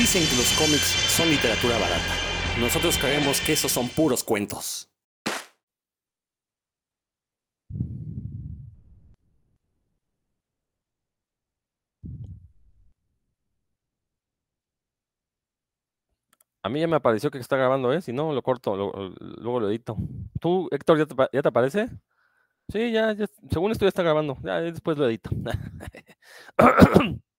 Dicen que los cómics son literatura barata. Nosotros creemos que esos son puros cuentos. A mí ya me apareció que está grabando, ¿eh? Si no, lo corto, luego lo edito. ¿Tú, Héctor, ya te, aparece? Sí, ya, ya, según esto ya está grabando. Ya después lo edito.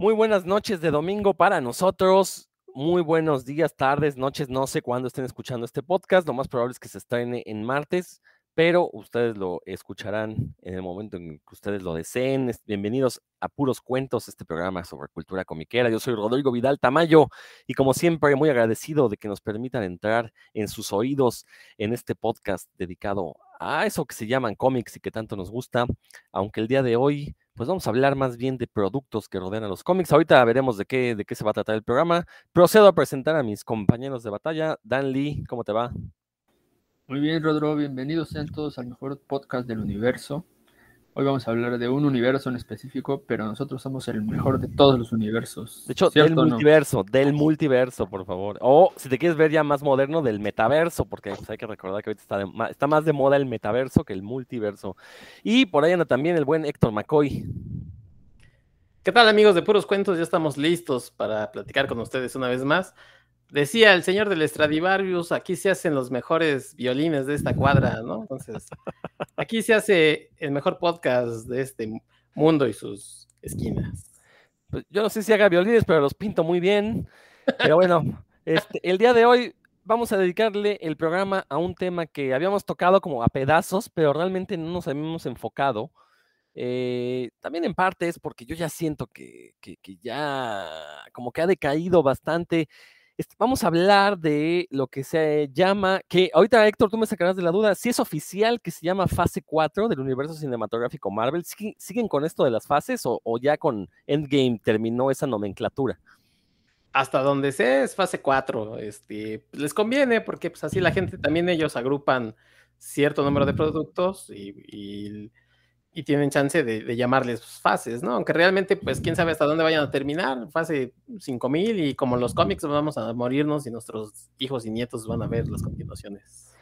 Muy buenas noches de domingo para nosotros. Muy buenos días, tardes, noches, no sé cuándo estén escuchando este podcast. Lo más probable es que se estrene en martes pero ustedes lo escucharán en el momento en que ustedes lo deseen. Bienvenidos a Puros Cuentos, este programa sobre cultura comiquera. Yo soy Rodrigo Vidal Tamayo y como siempre muy agradecido de que nos permitan entrar en sus oídos en este podcast dedicado a eso que se llaman cómics y que tanto nos gusta, aunque el día de hoy pues vamos a hablar más bien de productos que rodean a los cómics. Ahorita veremos de qué, de qué se va a tratar el programa. Procedo a presentar a mis compañeros de batalla. Dan Lee, ¿cómo te va? Muy bien, Rodro, bienvenidos sean todos al mejor podcast del universo. Hoy vamos a hablar de un universo en específico, pero nosotros somos el mejor de todos los universos. De hecho, del multiverso, del multiverso, por favor. O si te quieres ver ya más moderno, del metaverso, porque pues, hay que recordar que ahorita está, está más de moda el metaverso que el multiverso. Y por ahí anda también el buen Héctor McCoy. ¿Qué tal amigos de Puros Cuentos? Ya estamos listos para platicar con ustedes una vez más. Decía el señor del Stradivarius, aquí se hacen los mejores violines de esta cuadra, ¿no? Entonces, aquí se hace el mejor podcast de este mundo y sus esquinas. Pues yo no sé si haga violines, pero los pinto muy bien. Pero bueno, este, el día de hoy vamos a dedicarle el programa a un tema que habíamos tocado como a pedazos, pero realmente no nos habíamos enfocado. Eh, también en parte es porque yo ya siento que, que, que ya como que ha decaído bastante vamos a hablar de lo que se llama, que ahorita Héctor, tú me sacarás de la duda, si es oficial que se llama fase 4 del universo cinematográfico Marvel, ¿siguen con esto de las fases o, ya con Endgame terminó esa nomenclatura? Hasta donde sé es fase 4, este, les conviene porque pues así la gente también ellos agrupan cierto número de productos y tienen chance de, llamarles fases, ¿no? Aunque realmente, pues, quién sabe hasta dónde vayan a terminar, fase 5000 y como los cómics vamos a morirnos y nuestros hijos y nietos van a ver las continuaciones.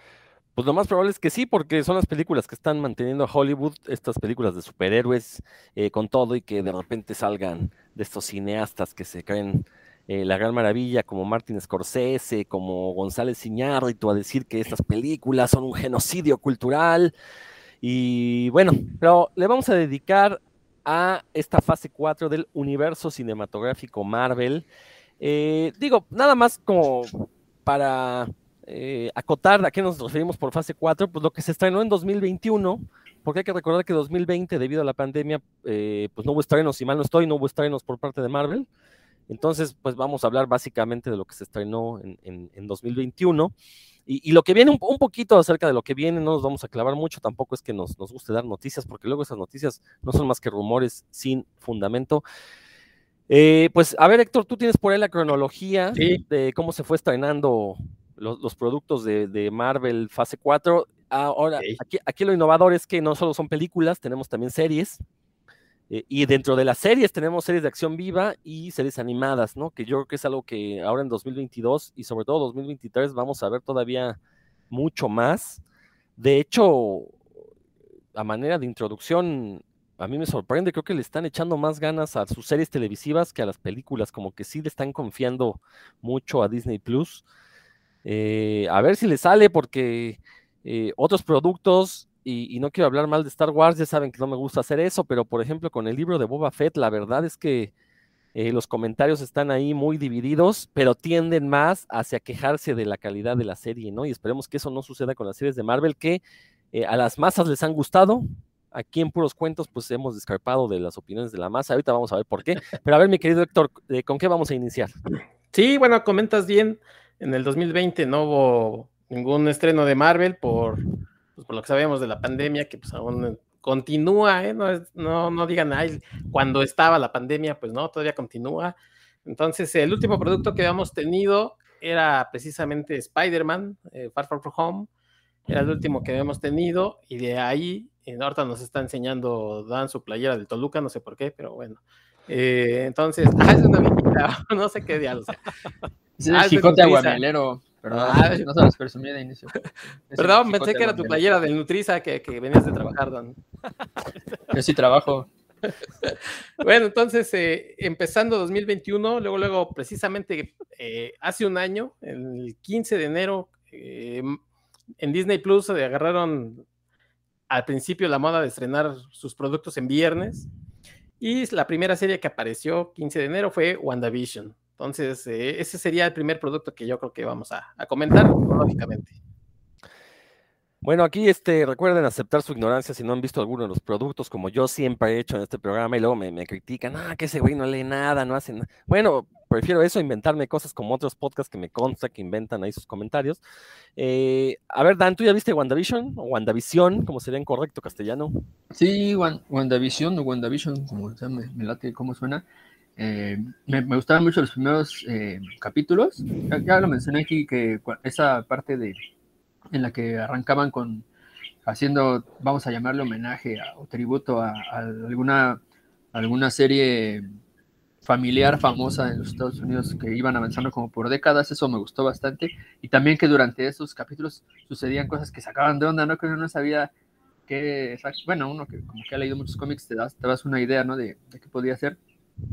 Pues lo más probable es que sí, porque son las películas que están manteniendo a Hollywood, estas películas de superhéroes eh, con todo y que de repente salgan de estos cineastas que se creen eh, la gran maravilla, como Martin Scorsese, como González Iñárritu, a decir que estas películas son un genocidio cultural. Y bueno, pero le vamos a dedicar a esta fase 4 del universo cinematográfico Marvel. Eh, digo, nada más como para eh, acotar a qué nos referimos por fase 4, pues lo que se estrenó en 2021, porque hay que recordar que 2020, debido a la pandemia, eh, pues no hubo estrenos, si mal no estoy, no hubo estrenos por parte de Marvel. Entonces, pues vamos a hablar básicamente de lo que se estrenó en, en, en 2021. Y, lo que viene un, poquito acerca de lo que viene, no nos vamos a clavar mucho, tampoco es que nos, nos guste dar noticias, porque luego esas noticias no son más que rumores sin fundamento. Eh, pues a ver, Héctor, tú tienes por ahí la cronología de cómo se fue estrenando los, productos de, Marvel fase 4. Ahora, aquí, aquí lo innovador es que no solo son películas, tenemos también series. Eh, y dentro de las series tenemos series de acción viva y series animadas, ¿no? Que yo creo que es algo que ahora en 2022 y sobre todo 2023 vamos a ver todavía mucho más. De hecho, a manera de introducción, a mí me sorprende, creo que le están echando más ganas a sus series televisivas que a las películas, como que sí le están confiando mucho a Disney Plus. Eh, a ver si le sale, porque eh, otros productos y, no quiero hablar mal de Star Wars, ya saben que no me gusta hacer eso, pero por ejemplo con el libro de Boba Fett, la verdad es que eh, los comentarios están ahí muy divididos, pero tienden más hacia quejarse de la calidad de la serie, ¿no? Y esperemos que eso no suceda con las series de Marvel, que eh, a las masas les han gustado. Aquí en Puros Cuentos, pues hemos descarpado de las opiniones de la masa. Ahorita vamos a ver por qué. Pero a ver, mi querido Héctor, eh, ¿con qué vamos a iniciar? Sí, bueno, comentas bien. En el 2020 no hubo ningún estreno de Marvel por pues por lo que sabemos de la pandemia, que pues aún continúa, ¿eh? no, no, digan, ay, cuando estaba la pandemia, pues no, todavía continúa. Entonces, el último producto que habíamos tenido era precisamente Spider-Man, eh, Far From Home, era el último que habíamos tenido, y de ahí ahorita nos está enseñando Dan su playera del Toluca, no sé por qué, pero bueno. Eh, entonces, ah, es una no sé qué diablos. Es el ah, Jicote Aguamelero. Perdón, ah, no se los presumí de inicio. Perdón, pensé que era tu playera del Nutriza que, que venías de trabajar, Dan. Yo sí trabajo. bueno, entonces, eh, empezando 2021, luego, luego, precisamente eh, hace un año, el 15 de enero, eh, en Disney Plus se agarraron al principio la moda de estrenar sus productos en viernes. Y la primera serie que apareció 15 de enero fue WandaVision. Entonces, eh, ese sería el primer producto que yo creo que vamos a, comentar lógicamente. Bueno, aquí este, recuerden aceptar su ignorancia si no han visto alguno de los productos, como yo siempre he hecho en este programa, y luego me, me critican, ah, que ese güey no lee nada, no hace nada. Bueno, prefiero eso, inventarme cosas como otros podcasts que me consta que inventan ahí sus comentarios. Eh, a ver, Dan, ¿tú ya viste WandaVision o WandaVision, como sería en correcto castellano? Sí, WandaVision o WandaVision, como sea, me, me late cómo suena. Eh, me, gustaban mucho los primeros eh, capítulos. Ya, lo mencioné aquí que esa parte de en la que arrancaban con haciendo, vamos a llamarle homenaje o tributo a, alguna, alguna serie familiar famosa en los Estados Unidos que iban avanzando como por décadas, eso me gustó bastante. Y también que durante esos capítulos sucedían cosas que sacaban de onda, ¿no? Que uno no sabía qué, bueno, uno que como que ha leído muchos cómics te das, te das una idea, ¿no? De, de qué podía ser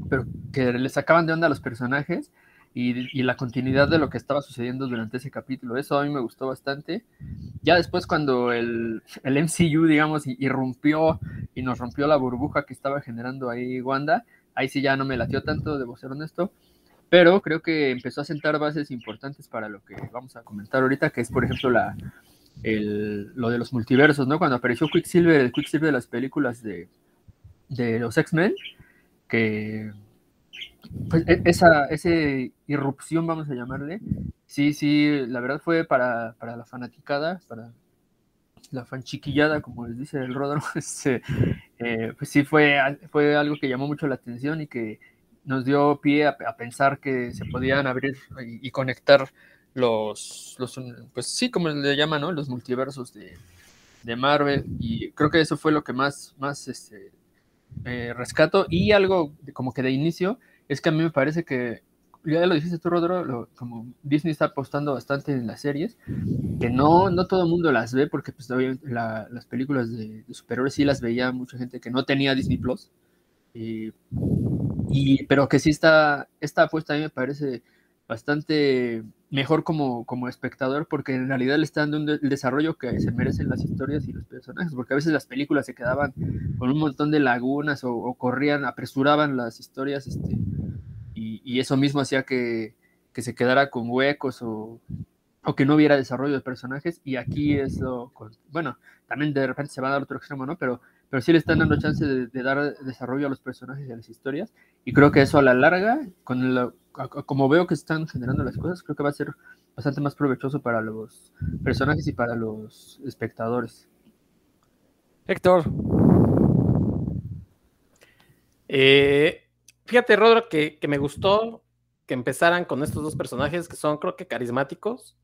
pero que le sacaban de onda a los personajes y, la continuidad de lo que estaba sucediendo durante ese capítulo. Eso a mí me gustó bastante. Ya después cuando el, el MCU, digamos, irrumpió y nos rompió la burbuja que estaba generando ahí Wanda, ahí sí ya no me latió tanto, debo ser honesto. Pero creo que empezó a sentar bases importantes para lo que vamos a comentar ahorita, que es, por ejemplo, la, el, lo de los multiversos, ¿no? Cuando apareció Quicksilver, el Quicksilver de las películas de, de los X-Men, que pues, e, esa, esa irrupción, vamos a llamarle, sí, sí, la verdad fue para, la fanaticada, para la fanchiquillada, como les dice el Rodro, este, eh, pues sí fue, fue algo que llamó mucho la atención y que nos dio pie a, pensar que se podían abrir y, conectar los, los, pues sí, como le llaman, ¿no? Los multiversos de, de Marvel y creo que eso fue lo que más, más este, eh, rescato. Y algo como que de inicio es que a mí me parece que, ya lo dijiste tú, Rodro, como Disney está apostando bastante en las series, que no, no todo el mundo las ve, porque pues las películas de, superhéroes sí las veía mucha gente que no tenía Disney Plus. Y, pero que sí está, esta apuesta a mí me parece bastante mejor como, como espectador porque en realidad le están dando el desarrollo que se merecen las historias y los personajes, porque a veces las películas se quedaban con un montón de lagunas o, corrían, apresuraban las historias este, y, eso mismo hacía que, que, se quedara con huecos o, o, que no hubiera desarrollo de personajes y aquí eso, bueno, también de repente se va a dar otro extremo, ¿no? Pero pero sí le están dando chance de, dar desarrollo a los personajes y a las historias. Y creo que eso a la larga, con como veo que están generando las cosas, creo que va a ser bastante más provechoso para los personajes y para los espectadores. Héctor. Eh, fíjate, Rodro, que, que me gustó que empezaran con estos dos personajes que son, creo que, carismáticos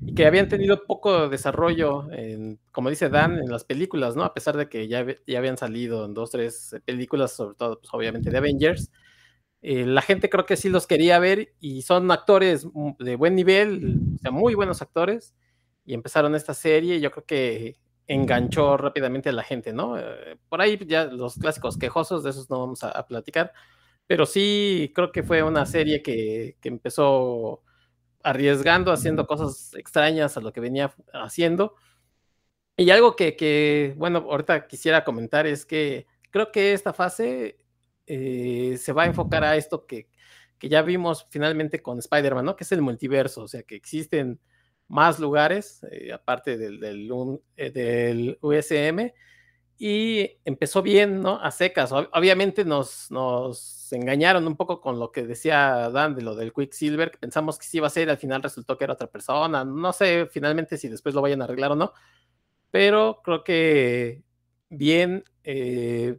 y que habían tenido poco desarrollo, como dice Dan, en las películas, ¿no? A pesar de que ya, ya habían salido en dos, tres películas, sobre todo, pues, obviamente, de Avengers. Eh, la gente creo que sí los quería ver y son actores de buen nivel, o sea, muy buenos actores, y empezaron esta serie y yo creo que enganchó rápidamente a la gente, ¿no? Eh, por ahí ya los clásicos quejosos, de esos no vamos a, a platicar, pero sí creo que fue una serie que, que empezó arriesgando, haciendo cosas extrañas a lo que venía haciendo. Y algo que, bueno, ahorita quisiera comentar es que creo que esta fase eh, se va a enfocar a esto que, ya vimos finalmente con Spider-Man, ¿no? Que es el multiverso, o sea, que existen más lugares, eh, aparte del, del, USM, y empezó bien, ¿no? A secas. Obviamente nos, nos engañaron un poco con lo que decía Dan de lo del Quicksilver, que pensamos que sí iba a ser, al final resultó que era otra persona. No sé finalmente si después lo vayan a arreglar o no, pero creo que bien eh,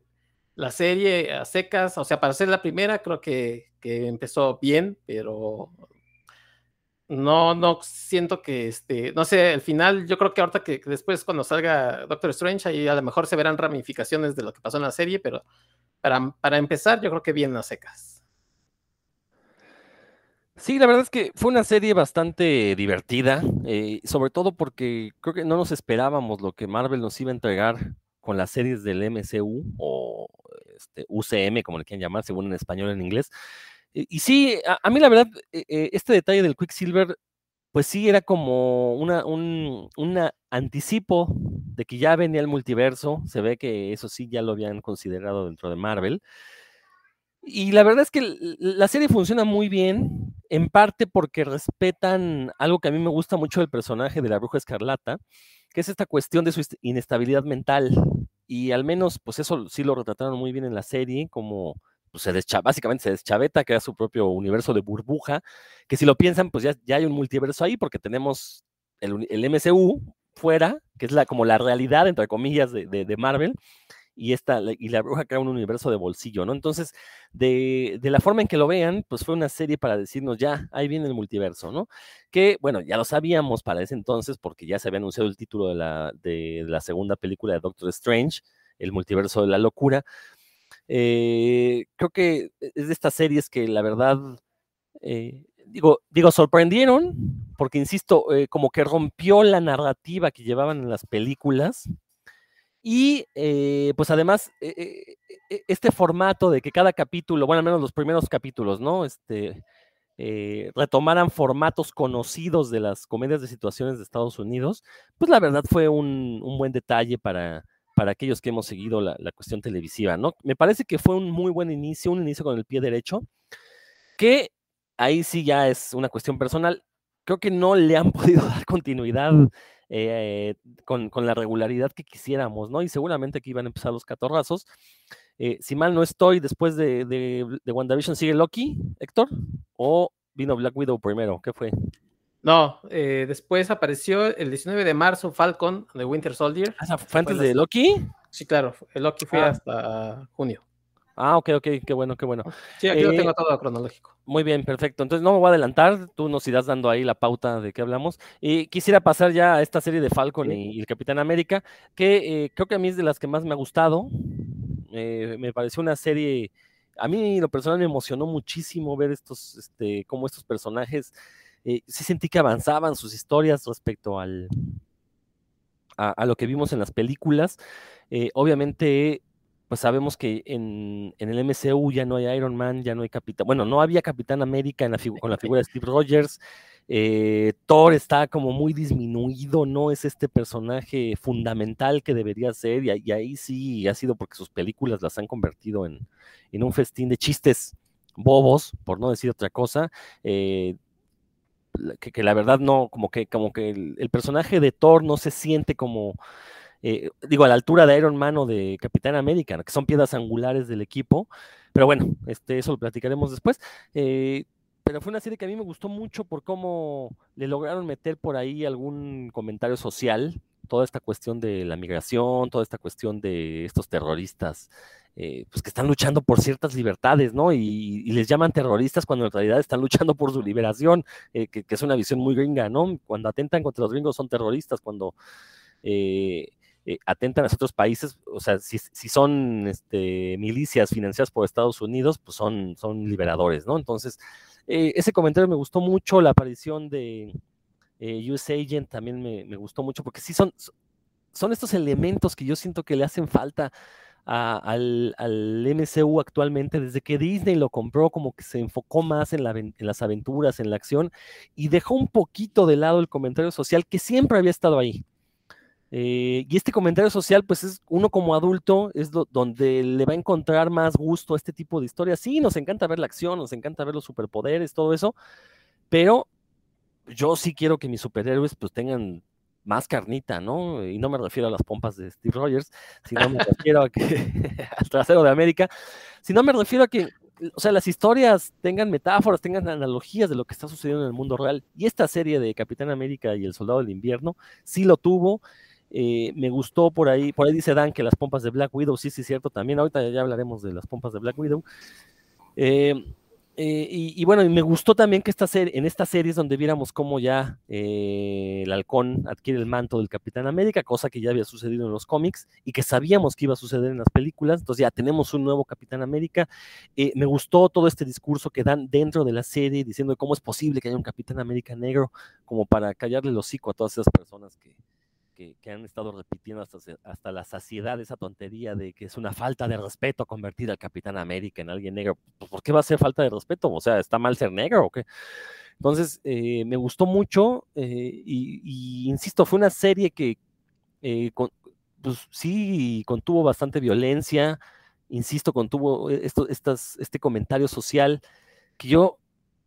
la serie a secas, o sea, para ser la primera, creo que, empezó bien, pero no, no siento que este, no sé, al final yo creo que ahorita que, después cuando salga Doctor Strange ahí a lo mejor se verán ramificaciones de lo que pasó en la serie, pero para, para empezar yo creo que bien a secas. Sí, la verdad es que fue una serie bastante divertida, eh, sobre todo porque creo que no nos esperábamos lo que Marvel nos iba a entregar con las series del MCU o este, UCM, como le quieran llamar, según en español en inglés. Y, sí, a, mí la verdad, eh, eh, este detalle del Quicksilver, pues sí, era como una, un anticipo de que ya venía el multiverso. Se ve que eso sí ya lo habían considerado dentro de Marvel. Y la verdad es que la serie funciona muy bien, en parte porque respetan algo que a mí me gusta mucho del personaje de la bruja escarlata, que es esta cuestión de su inestabilidad mental. Y al menos, pues eso sí lo retrataron muy bien en la serie, como pues se básicamente se deschaveta, crea su propio universo de burbuja, que si lo piensan, pues ya, ya hay un multiverso ahí, porque tenemos el, el, MCU fuera, que es la, como la realidad, entre comillas, de, de, Marvel, y, esta, y la bruja crea un universo de bolsillo, ¿no? Entonces, de, de, la forma en que lo vean, pues fue una serie para decirnos, ya, ahí viene el multiverso, ¿no? Que, bueno, ya lo sabíamos para ese entonces, porque ya se había anunciado el título de la, de la segunda película de Doctor Strange, el multiverso de la locura, eh, creo que es de estas series que la verdad, eh, digo, digo, sorprendieron, porque insisto, eh, como que rompió la narrativa que llevaban en las películas. Y pues además, este formato de que cada capítulo, bueno, al menos los primeros capítulos, ¿no? Este, retomaran formatos conocidos de las comedias de situaciones de Estados Unidos, pues la verdad fue un buen detalle para, para aquellos que hemos seguido la, cuestión televisiva, ¿no? Me parece que fue un muy buen inicio, un inicio con el pie derecho, que ahí sí ya es una cuestión personal. Creo que no le han podido dar continuidad eh, con, la regularidad que quisiéramos, ¿no? Y seguramente aquí iban a empezar los catorrazos. Eh, si mal no estoy, después de, de, de WandaVision sigue Loki, Héctor, o vino Black Widow primero, ¿qué fue? No, eh, después apareció el 19 de marzo Falcon de Winter Soldier. Ah, ¿Fue antes de Loki? Sí, claro, el Loki fue ah. hasta junio. Ah, ok, ok, qué bueno, qué bueno. Sí, aquí lo tengo eh, todo cronológico. Muy bien, perfecto. Entonces no me voy a adelantar, tú nos irás dando ahí la pauta de qué hablamos. Y quisiera pasar ya a esta serie de Falcon y, el Capitán América, que eh, creo que a mí es de las que más me ha gustado. me pareció una serie, a mí lo personal me emocionó muchísimo ver estos, este, cómo estos personajes eh, sí sentí que avanzaban sus historias respecto al, a, lo que vimos en las películas. Eh, obviamente, pues sabemos que en, el MCU ya no hay Iron Man, ya no hay Capitán, bueno, no había Capitán América en la con la figura de Steve Rogers. Eh, Thor está como muy disminuido, no es este personaje fundamental que debería ser, y, ahí sí ha sido porque sus películas las han convertido en, un festín de chistes bobos, por no decir otra cosa. Que, la verdad no, como que, como que el, personaje de Thor no se siente como, eh, digo, a la altura de Iron Man o de Capitán América, que son piedras angulares del equipo, pero bueno, este, eso lo platicaremos después. Eh, pero fue una serie que a mí me gustó mucho por cómo le lograron meter por ahí algún comentario social, toda esta cuestión de la migración, toda esta cuestión de estos terroristas eh, pues que están luchando por ciertas libertades, ¿no? Y, les llaman terroristas cuando en realidad están luchando por su liberación, eh, que, es una visión muy gringa, ¿no? Cuando atentan contra los gringos son terroristas, cuando eh, atentan a otros países, o sea, si, son este, milicias financiadas por Estados Unidos, pues son, son liberadores, ¿no? Entonces, ese comentario me gustó mucho, la aparición de US Agent también me, me, gustó mucho, porque sí son, son estos elementos que yo siento que le hacen falta al, MCU actualmente, desde que Disney lo compró, como que se enfocó más en, las aventuras, en la acción, y dejó un poquito de lado el comentario social que siempre había estado ahí. Eh, y este comentario social, pues es uno como adulto, es donde le va a encontrar más gusto a este tipo de historias. Sí, nos encanta ver la acción, nos encanta ver los superpoderes, todo eso, pero yo sí quiero que mis superhéroes pues tengan más carnita, ¿no? Y no me refiero a las pompas de Steve Rogers, sino me refiero a que al trasero de América, sino me refiero a que, o sea, las historias tengan metáforas, tengan analogías de lo que está sucediendo en el mundo real. Y esta serie de Capitán América y el Soldado del Invierno sí lo tuvo. Eh, me gustó por ahí, por ahí dice Dan que las pompas de Black Widow, sí, sí, cierto, también ahorita ya hablaremos de las pompas de Black Widow. Eh, Eh, y, bueno, y me gustó también que esta serie, en esta serie es donde viéramos cómo ya eh, el halcón adquiere el manto del Capitán América, cosa que ya había sucedido en los cómics y que sabíamos que iba a suceder en las películas. Entonces ya tenemos un nuevo Capitán América. Eh, me gustó todo este discurso que dan dentro de la serie diciendo cómo es posible que haya un Capitán América negro, como para callarle el hocico a todas esas personas que, que, han estado repitiendo hasta, hasta la saciedad esa tontería de que es una falta de respeto convertir al Capitán América en alguien negro. Pues, ¿Por qué va a ser falta de respeto? O sea, ¿está mal ser negro o qué? Entonces, eh, me gustó mucho eh, y, insisto, fue una serie que eh, pues, sí contuvo bastante violencia, insisto, contuvo esto, estas, este comentario social que yo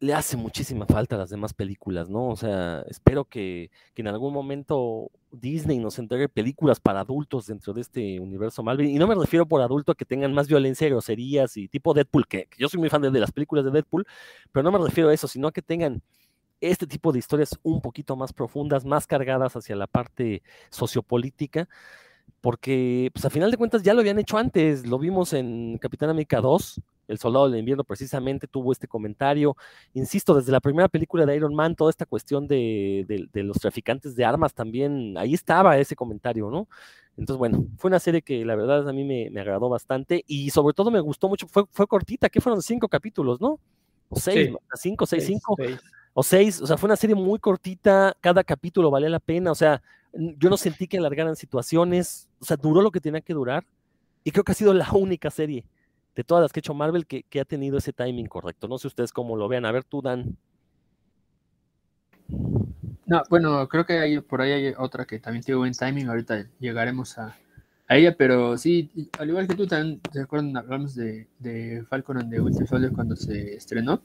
le hace muchísima falta a las demás películas, ¿no? O sea, espero que, en algún momento Disney nos entregue películas para adultos dentro de este universo Marvel. Y no me refiero por adulto a que tengan más violencia y groserías y tipo Deadpool, que, yo soy muy fan de, las películas de Deadpool, pero no me refiero a eso, sino a que tengan este tipo de historias un poquito más profundas, más cargadas hacia la parte sociopolítica porque pues a final de cuentas ya lo habían hecho antes, lo vimos en Capitán América 2, El Soldado del Invierno precisamente tuvo este comentario, insisto, desde la primera película de Iron Man, toda esta cuestión de, los traficantes de armas también, ahí estaba ese comentario, ¿no? Entonces, bueno, fue una serie que la verdad a mí me, agradó bastante y sobre todo me gustó mucho, fue, fue cortita, ¿qué fueron? Cinco capítulos, ¿no? O seis, cinco, seis, cinco. O seis, o sea, fue una serie muy cortita, cada capítulo valía la pena, o sea, yo no sentí que alargaran situaciones, o sea, duró lo que tenía que durar. Y creo que ha sido la única serie de todas las que ha hecho Marvel que, ha tenido ese timing correcto. No sé ustedes cómo lo vean. A ver, tú, Dan. No, bueno, creo que hay, por ahí hay otra que también tiene buen timing. Ahorita llegaremos a, ella, pero sí, al igual que tú, también, ¿se acuerdan? Hablamos de, de Falcon and the Winter Soldier cuando se estrenó.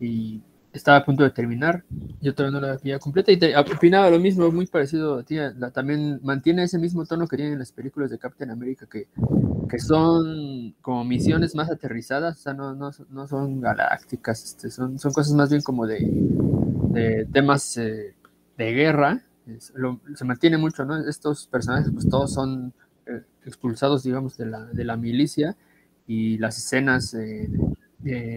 Y estaba a punto de terminar, yo todavía no la había completa y te, opinaba lo mismo, muy parecido a ti, también mantiene ese mismo tono que tienen las películas de Captain America, que, que son como misiones más aterrizadas, o sea, no, no, no son galácticas, este, son, son cosas más bien como de, de temas eh, de guerra, se mantiene mucho, ¿no? Estos personajes pues todos son eh, expulsados, digamos, de la, de la milicia y las escenas eh,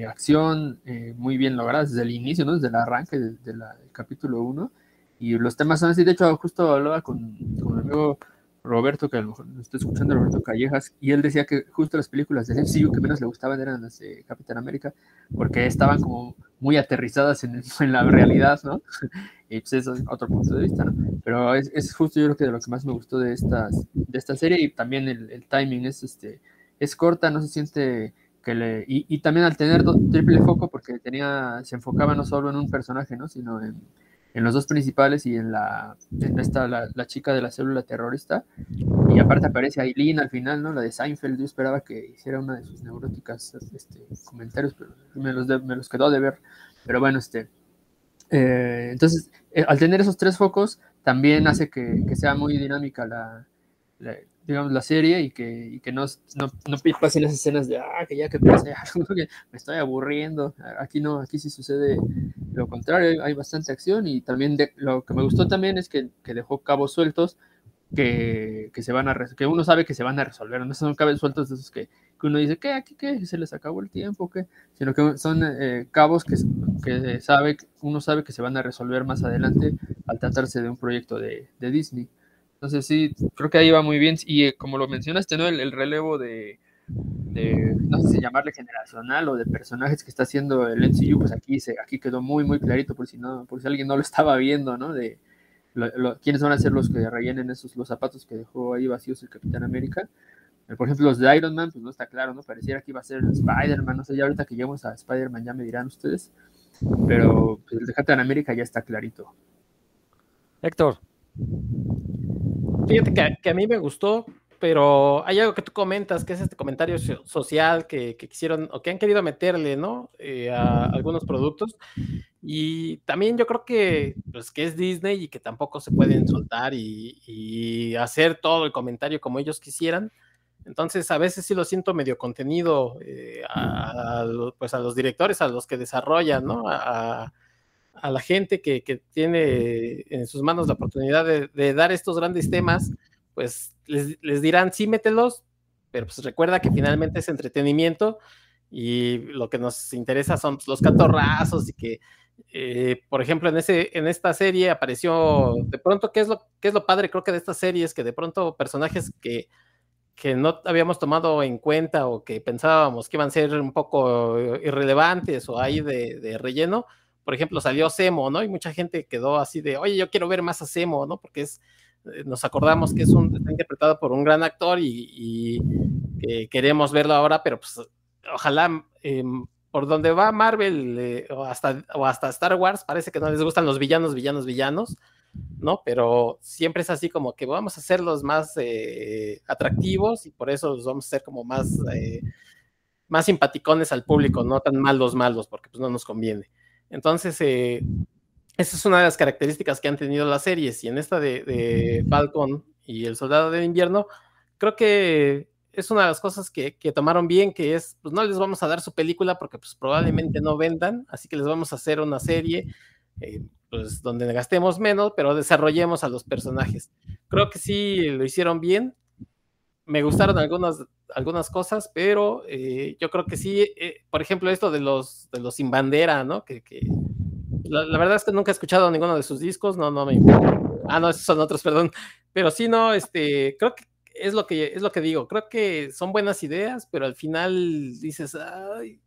acción eh, muy bien logradas desde el inicio, ¿no? desde el arranque del capítulo 1. Y los temas son así. De hecho, justo hablaba con, con mi amigo Roberto, que a lo mejor está escuchando, Roberto Callejas, y él decía que justo las películas de MCU que menos le gustaban eran las de Capitán América, porque estaban como muy aterrizadas en, en la realidad, ¿no? y pues eso es otro punto de vista, ¿no? Pero es, es, justo yo creo que de lo que más me gustó de, estas, de esta serie, y también el, el timing es, este, es corta, no se siente y, también al tener triple foco, porque tenía, se enfocaba no solo en un personaje, ¿no? sino en, los dos principales y en la esta, la, chica de la célula terrorista. Y aparte aparece Aileen al final, ¿no? La de Seinfeld. Yo esperaba que hiciera una de sus neuróticas este, comentarios, pero me los, me los quedó de ver. Pero bueno, este. Eh, entonces, eh, al tener esos tres focos, también hace que sea muy dinámica la, digamos, la serie y que, y que no, pasen las escenas de, ah, que ya que me estoy aburriendo. Aquí no, aquí sí sucede lo contrario, hay bastante acción y también lo que me gustó también es que, dejó cabos sueltos que, que, se van a, que uno sabe que se van a resolver, no son cabos sueltos de esos que, que uno dice, ¿qué? ¿Aquí qué? ¿Se les acabó el tiempo? ¿Qué? Sino que son eh, cabos que, que sabe, uno sabe que se van a resolver más adelante al tratarse de un proyecto de, de Disney. Entonces sí, creo que ahí va muy bien. Y eh, como lo mencionaste, ¿no? El, relevo de, no sé si llamarle generacional o de personajes que está haciendo el MCU, pues aquí, se, aquí quedó muy, muy clarito por si, no, por si alguien no lo estaba viendo, ¿no? De quiénes van a ser los que rellenen esos los zapatos que dejó ahí vacíos el Capitán América. Eh, por ejemplo, los de Iron Man, pues no está claro, ¿no? Pareciera que iba a ser Spider-Man, no sé, ya ahorita que lleguemos a Spider-Man ya me dirán ustedes, pero pues, el de Capitán América ya está clarito. Héctor. Fíjate que, a mí me gustó, pero hay algo que tú comentas, que es este comentario social que, quisieron o que han querido meterle, ¿no? Eh, a algunos productos. Y también yo creo que, pues, que es Disney y que tampoco se pueden soltar y, hacer todo el comentario como ellos quisieran. Entonces, a veces sí lo siento medio contenido eh, a, pues a los directores, a los que desarrollan, ¿no? A, a la gente que, tiene en sus manos la oportunidad de, dar estos grandes temas, pues les, dirán, sí, mételos, pero pues recuerda que finalmente es entretenimiento y lo que nos interesa son pues, los catorrazos y que, eh, por ejemplo, en, ese, en esta serie apareció de pronto, ¿qué es, lo, ¿qué es lo padre creo que de esta serie? Es que de pronto personajes que, que no habíamos tomado en cuenta o que pensábamos que iban a ser un poco irrelevantes o ahí de, de relleno, por ejemplo, salió Semo, ¿no? Y mucha gente quedó así de, oye, yo quiero ver más a Semo, ¿no? Porque es, eh, nos acordamos que es un, está interpretado por un gran actor y, queremos verlo ahora, pero pues ojalá eh, por donde va Marvel eh, o, hasta, o hasta Star Wars, parece que no les gustan los villanos, villanos, villanos, ¿no? Pero siempre es así como que vamos a hacerlos más eh, atractivos y por eso los vamos a hacer como más, más simpaticones al público, no tan malos, malos, porque pues no nos conviene. Entonces, esa es una de las características que han tenido las series y en esta de, de Falcon y El Soldado del Invierno, creo que es una de las cosas que, tomaron bien, que es, pues no les vamos a dar su película porque pues probablemente no vendan, así que les vamos a hacer una serie, eh, pues donde gastemos menos, pero desarrollemos a los personajes. Creo que sí lo hicieron bien. Me gustaron algunas, algunas cosas, pero eh, yo creo que sí, eh, por ejemplo, esto de los, de los sin bandera, ¿no? Que, la, la, verdad es que nunca he escuchado ninguno de sus discos, no, no me Ah, no, esos son otros, perdón. Pero sí, no, este, creo que es lo que es lo que digo. Creo que son buenas ideas, pero al final dices, ay,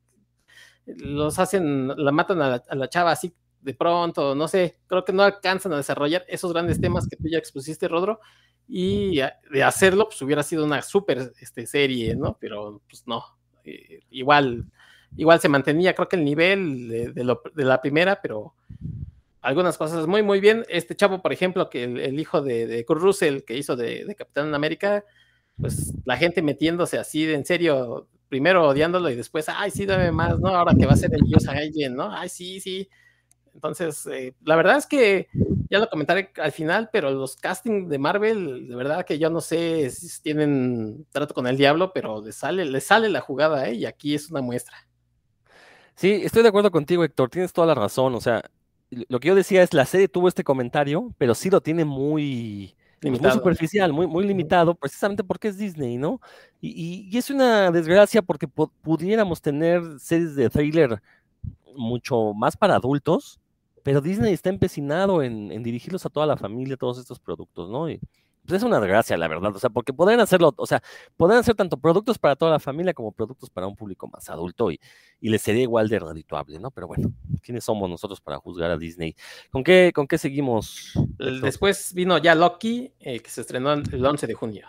los hacen, la matan a la, chava así de pronto, no sé, creo que no alcanzan a desarrollar esos grandes temas que tú ya expusiste, Rodro, y de hacerlo, pues hubiera sido una súper este, serie, ¿no? Pero pues no, eh, igual, igual se mantenía, creo que el nivel de, de la primera, pero algunas cosas muy, muy bien. Este chavo, por ejemplo, que el, hijo de, de, Kurt Russell, que hizo de, de, Capitán América, pues la gente metiéndose así de en serio, primero odiándolo y después, ay, sí, debe más, ¿no? Ahora que va a ser el Dios Agent, ¿no? Ay, sí, sí. Entonces, eh, la verdad es que ya lo comentaré al final, pero los castings de Marvel, de verdad que yo no sé si tienen trato con el diablo, pero le sale, le sale la jugada, ¿eh? Y aquí es una muestra. Sí, estoy de acuerdo contigo, Héctor, tienes toda la razón. O sea, lo que yo decía es, la serie tuvo este comentario, pero sí lo tiene muy, pues, muy superficial, muy, muy limitado, precisamente porque es Disney, ¿no? Y, y, es una desgracia porque pudiéramos tener series de thriller mucho más para adultos, pero Disney está empecinado en, en dirigirlos a toda la familia, todos estos productos, ¿no? Y, pues es una desgracia, la verdad. O sea, porque pueden hacerlo, o sea, pueden hacer tanto productos para toda la familia como productos para un público más adulto y, y les sería igual de redituable, ¿no? Pero bueno, ¿quiénes somos nosotros para juzgar a Disney? ¿Con qué, con qué seguimos? Después vino ya Loki, eh, que se estrenó el 11 de junio.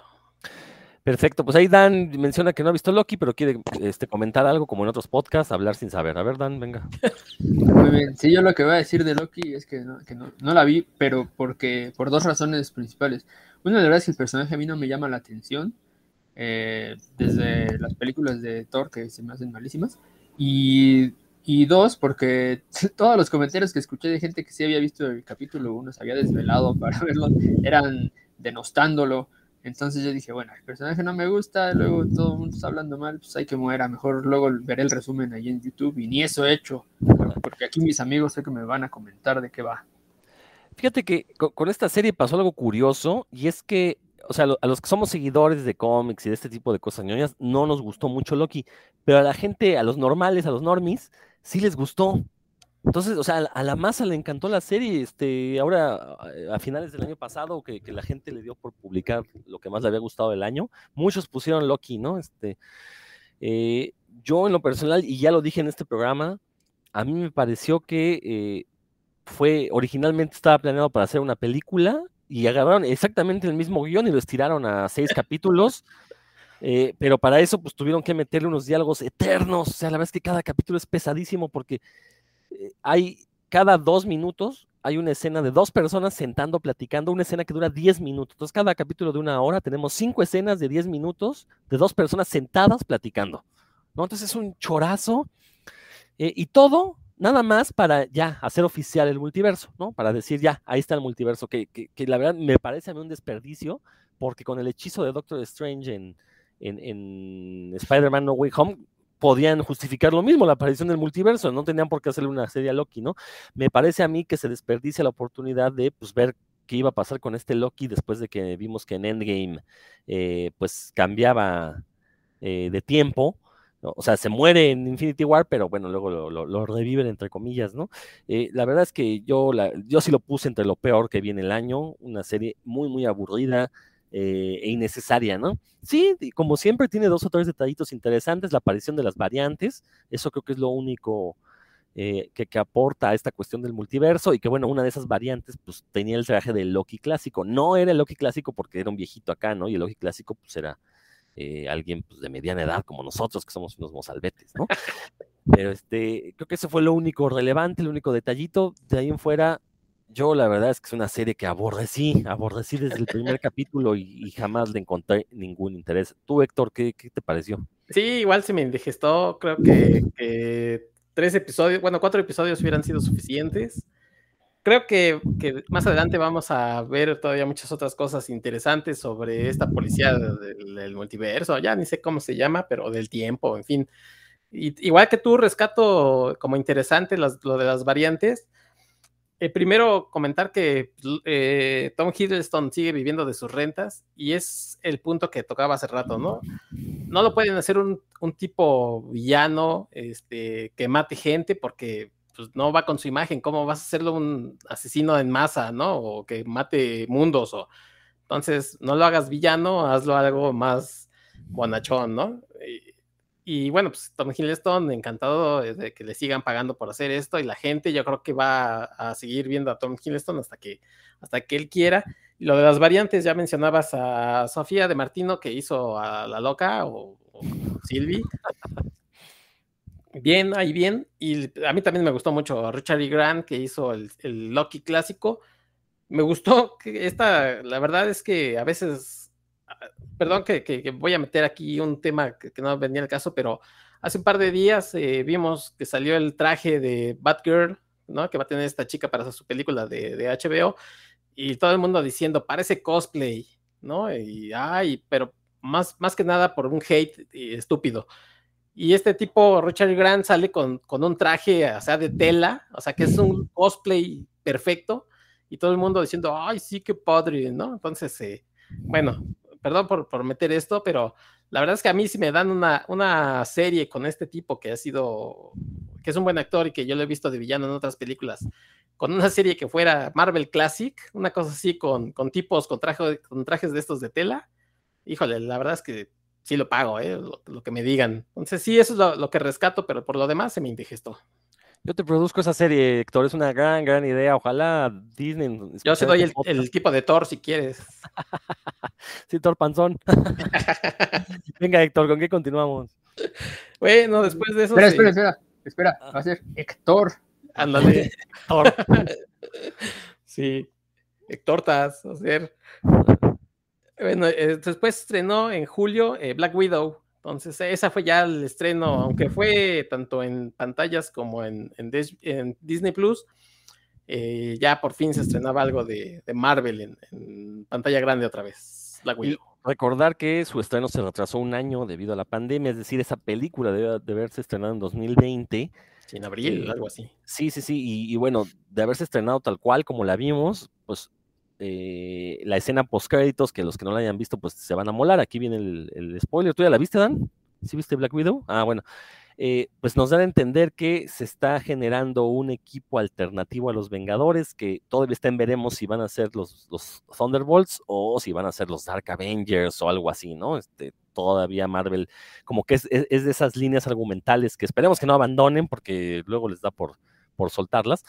Perfecto, pues ahí Dan menciona que no ha visto Loki, pero quiere este, comentar algo como en otros podcasts, hablar sin saber. A ver, Dan, venga. Muy bien, sí, yo lo que voy a decir de Loki es que no, que no, no la vi, pero porque por dos razones principales. Una de las es que el personaje a mí no me llama la atención, eh, desde las películas de Thor que se me hacen malísimas, y, y, dos, porque todos los comentarios que escuché de gente que sí había visto el capítulo 1, se había desvelado para verlo, eran denostándolo. Entonces yo dije, bueno, el personaje no me gusta, luego todo el mundo está hablando mal, pues hay que muera, mejor luego veré el resumen ahí en YouTube y ni eso he hecho, porque aquí mis amigos sé que me van a comentar de qué va. Fíjate que con, esta serie pasó algo curioso y es que, o sea, a los que somos seguidores de cómics y de este tipo de cosas ñoñas, no nos gustó mucho Loki, pero a la gente, a los normales, a los normies, sí les gustó. Entonces, o sea, a la masa le encantó la serie. Este, ahora, a finales del año pasado, que, la gente le dio por publicar lo que más le había gustado del año, muchos pusieron Loki, ¿no? Este, eh, yo en lo personal, y ya lo dije en este programa, a mí me pareció que eh, fue, originalmente estaba planeado para hacer una película y agarraron exactamente el mismo guion y lo estiraron a seis capítulos. Eh, pero para eso, pues tuvieron que meterle unos diálogos eternos. O sea, la verdad es que cada capítulo es pesadísimo porque eh, hay cada dos minutos hay una escena de dos personas sentando, platicando, una escena que dura diez minutos. Entonces, cada capítulo de una hora tenemos cinco escenas de diez minutos de dos personas sentadas platicando. ¿no? Entonces es un chorazo. Eh, y todo nada más para ya hacer oficial el multiverso, ¿no? Para decir ya, ahí está el multiverso, que, la verdad me parece a mí un desperdicio, porque con el hechizo de Doctor Strange en, en, en Spider-Man No Way Home, podían justificar lo mismo, la aparición del multiverso, no tenían por qué hacerle una serie a Loki, ¿no? Me parece a mí que se desperdicia la oportunidad de pues, ver qué iba a pasar con este Loki después de que vimos que en Endgame eh, pues cambiaba eh, de tiempo O sea, se muere en Infinity War, pero bueno, luego lo, reviven entre comillas, ¿no? Eh, la verdad es que yo, la, yo sí lo puse entre lo peor que viene el año, una serie muy, muy aburrida eh, e innecesaria, ¿no? Sí, como siempre tiene dos o tres detallitos interesantes, la aparición de las variantes, eso creo que es lo único eh, que, que, aporta a esta cuestión del multiverso y que bueno, una de esas variantes pues tenía el traje del Loki clásico, no era el Loki clásico porque era un viejito acá, ¿no? Y el Loki clásico pues era eh, alguien pues, de mediana edad como nosotros, que somos unos mozalbetes, ¿no? Pero este, creo que eso fue lo único relevante, el único detallito. De ahí en fuera, yo la verdad es que es una serie que aborrecí, aborrecí desde el primer capítulo y, jamás le encontré ningún interés. Tú, Héctor, ¿qué, qué te pareció? Sí, igual se me indigestó, creo que, tres episodios, bueno, cuatro episodios hubieran sido suficientes creo que, más adelante vamos a ver todavía muchas otras cosas interesantes sobre esta policía del, multiverso, ya ni sé cómo se llama, pero del tiempo, en fin. igual que tú, rescato como interesante lo de las variantes. Eh, primero, comentar que eh, Tom Hiddleston sigue viviendo de sus rentas y es el punto que tocaba hace rato, ¿no? No lo pueden hacer un, un tipo villano este, que mate gente porque pues no va con su imagen, ¿cómo vas a hacerlo un asesino en masa, ¿no? O que mate mundos, o entonces no lo hagas villano, hazlo algo más bonachón, ¿no? Bueno, pues Tom Hiddleston, encantado de que le sigan pagando por hacer esto, y la gente yo creo que va a, seguir viendo a Tom Hiddleston hasta que, hasta que él quiera. Y lo de las variantes, ya mencionabas a Sofía de Martino que hizo a la loca o, o Silvi. Bien, ahí bien. Y a mí también me gustó mucho Richard E. Grant, que hizo el, el Loki clásico. Me gustó que esta, la verdad es que a veces, perdón que, voy a meter aquí un tema que, no venía al caso, pero hace un par de días eh, vimos que salió el traje de Batgirl, ¿no? Que va a tener esta chica para su película de, HBO, y todo el mundo diciendo, parece cosplay, ¿no? Y, ay, pero más, más que nada por un hate estúpido. Y este tipo, Richard Grant, sale con, un traje, o sea, de tela, o sea, que es un cosplay perfecto, y todo el mundo diciendo, ay, sí, qué padre, ¿no? Entonces, eh, bueno, perdón por, meter esto, pero la verdad es que a mí si me dan una, una serie con este tipo que ha sido, que es un buen actor y que yo lo he visto de villano en otras películas, con una serie que fuera Marvel Classic, una cosa así con, con tipos, con, traje, con trajes de estos de tela, híjole, la verdad es que sí lo pago, ¿eh? lo, que me digan. Entonces, sí, eso es lo, que rescato, pero por lo demás se me indigestó. Yo te produzco esa serie, Héctor, es una gran, gran idea. Ojalá Disney. Yo se doy el, el, tipo de Thor si quieres. sí, Thor Panzón. Venga, Héctor, ¿con qué continuamos? Bueno, después de eso. Espera, espera, espera, espera, va a ser Héctor. Ándale. Héctor. sí, Héctor Taz, va a ser. Bueno, eh, después estrenó en julio eh, Black Widow. Entonces, esa fue ya el estreno, aunque fue tanto en pantallas como en, Disney Plus. Eh, ya por fin se estrenaba algo de, Marvel en, pantalla grande otra vez. Recordar que su estreno se retrasó un año debido a la pandemia, es decir, esa película debe de haberse estrenado en 2020. en abril, algo así. Sí, sí, sí, y, y, bueno, de haberse estrenado tal cual como la vimos, pues eh, la escena post créditos, que los que no la hayan visto, pues se van a molar. Aquí viene el, spoiler. ¿Tú ya la viste, Dan? ¿Sí viste Black Widow? Ah, bueno. Eh, pues nos dan a entender que se está generando un equipo alternativo a los Vengadores, que todavía está en veremos si van a ser los, los Thunderbolts o si van a ser los Dark Avengers o algo así, ¿no? Este, todavía Marvel, como que es, de esas líneas argumentales que esperemos que no abandonen porque luego les da por, por soltarlas.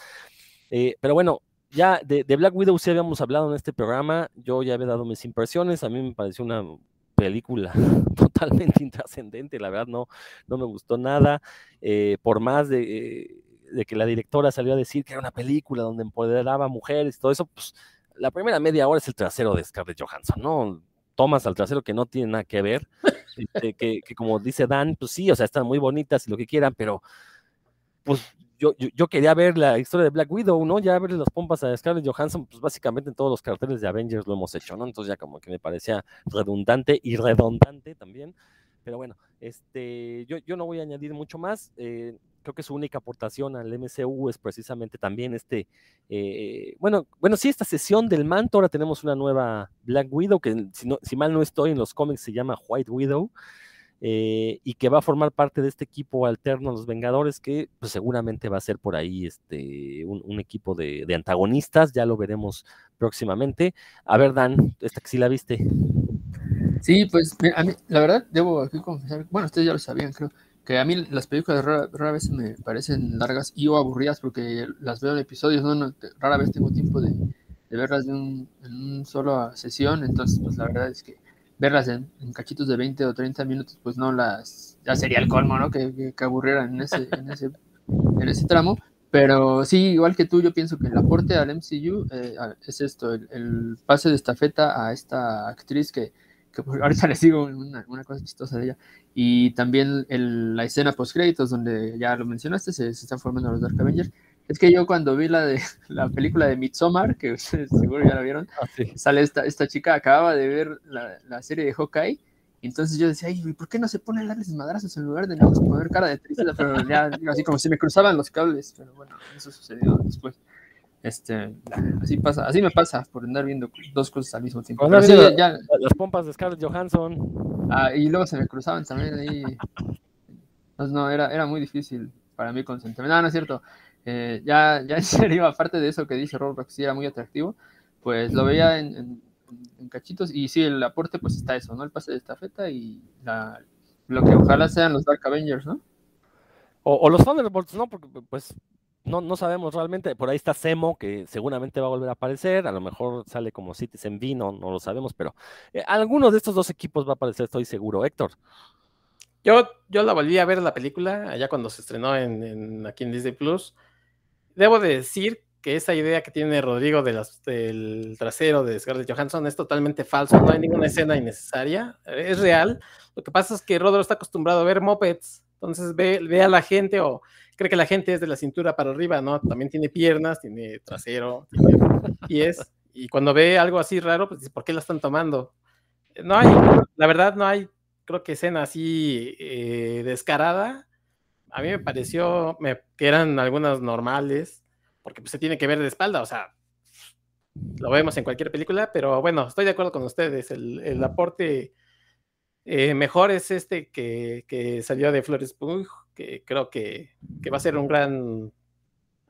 Eh, pero bueno, ya de, Black Widow sí habíamos hablado en este programa, yo ya había dado mis impresiones, a mí me pareció una película totalmente intrascendente, la verdad no, no me gustó nada, eh, por más de, que la directora salió a decir que era una película donde empoderaba mujeres y todo eso, pues la primera media hora es el trasero de Scarlett Johansson, ¿no? Tomas al trasero que no tiene nada que ver, este, que, que como dice Dan, pues sí, o sea, están muy bonitas y lo que quieran, pero pues yo, yo, quería ver la historia de Black Widow, ¿no? Ya ver las pompas a Scarlett Johansson, pues básicamente en todos los carteles de Avengers lo hemos hecho, ¿no? Entonces ya como que me parecía redundante y redundante también. Pero bueno, este, yo, yo no voy a añadir mucho más. Eh, creo que su única aportación al MCU es precisamente también este, eh, bueno, bueno, sí, esta sesión del manto, ahora tenemos una nueva Black Widow, que si, si mal no estoy en los cómics se llama White Widow. Eh, y que va a formar parte de este equipo alterno, los Vengadores, que pues, seguramente va a ser por ahí este, un, equipo de, antagonistas, ya lo veremos próximamente. A ver, Dan, esta que sí la viste. Sí, pues a mí, la verdad, debo aquí confesar, bueno, ustedes ya lo sabían, creo, que a mí las películas rara, rara vez me parecen largas y o aburridas porque las veo en episodios, ¿no? rara vez tengo tiempo de, verlas de un, en una sola sesión, entonces pues la verdad es que verlas en, cachitos de 20 o 30 minutos, pues no las, ya sería el colmo, ¿no? Que, que, aburrieran en ese, en, ese, en ese tramo. Pero sí, igual que tú, yo pienso que el aporte al MCU eh, es esto, el, pase de estafeta a esta actriz que, que ahorita les digo una, una, cosa chistosa de ella, y también el, la escena post créditos donde ya lo mencionaste, se, se, están formando los Dark Avengers, es que yo cuando vi la de la película de Midsommar, que ustedes seguro ya la vieron, ah, sale esta, esta chica, acababa de ver la, la serie de Hawkeye, entonces yo decía, ay, ¿por qué no se pone a darles madrazos en lugar de no poner cara de tristeza? Pero ya, así como si me cruzaban los cables, pero bueno, eso sucedió después. Este, así pasa, así me pasa por andar viendo dos cosas al mismo tiempo. Sí, ya, las pompas de Scarlett Johansson. Ah, y luego se me cruzaban también ahí. No, era, era muy difícil para mí concentrarme. No, no es cierto. Eh, ya, ya en serio, aparte de eso que dice Roblox, sí era muy atractivo, pues lo veía en, cachitos y sí, el aporte pues está eso, ¿no? El pase de estafeta y la, lo que ojalá sean los Dark Avengers, ¿no? O, los Thunderbolts, ¿no? Porque pues no, no sabemos realmente. Por ahí está Semo, que seguramente va a volver a aparecer. A lo mejor sale como Citizen V, no, no lo sabemos, pero eh, alguno de estos dos equipos va a aparecer, estoy seguro. Héctor. Yo, yo la volví a ver la película allá cuando se estrenó en, aquí en Disney Plus debo de decir que esa idea que tiene Rodrigo de del trasero de Scarlett Johansson es totalmente falso, no hay ninguna escena innecesaria, es real. Lo que pasa es que Rodrigo está acostumbrado a ver mopeds, entonces ve, ve a la gente o cree que la gente es de la cintura para arriba, ¿no? También tiene piernas, tiene trasero, tiene pies, y cuando ve algo así raro, pues dice, ¿por qué la están tomando? No hay, la verdad no hay, creo que escena así eh, descarada, a mí me pareció que eran algunas normales, porque pues, se tiene que ver de espalda, o sea, lo vemos en cualquier película, pero bueno, estoy de acuerdo con ustedes, el, aporte eh, mejor es este que, salió de Flores Pugh, que creo que, va a ser un gran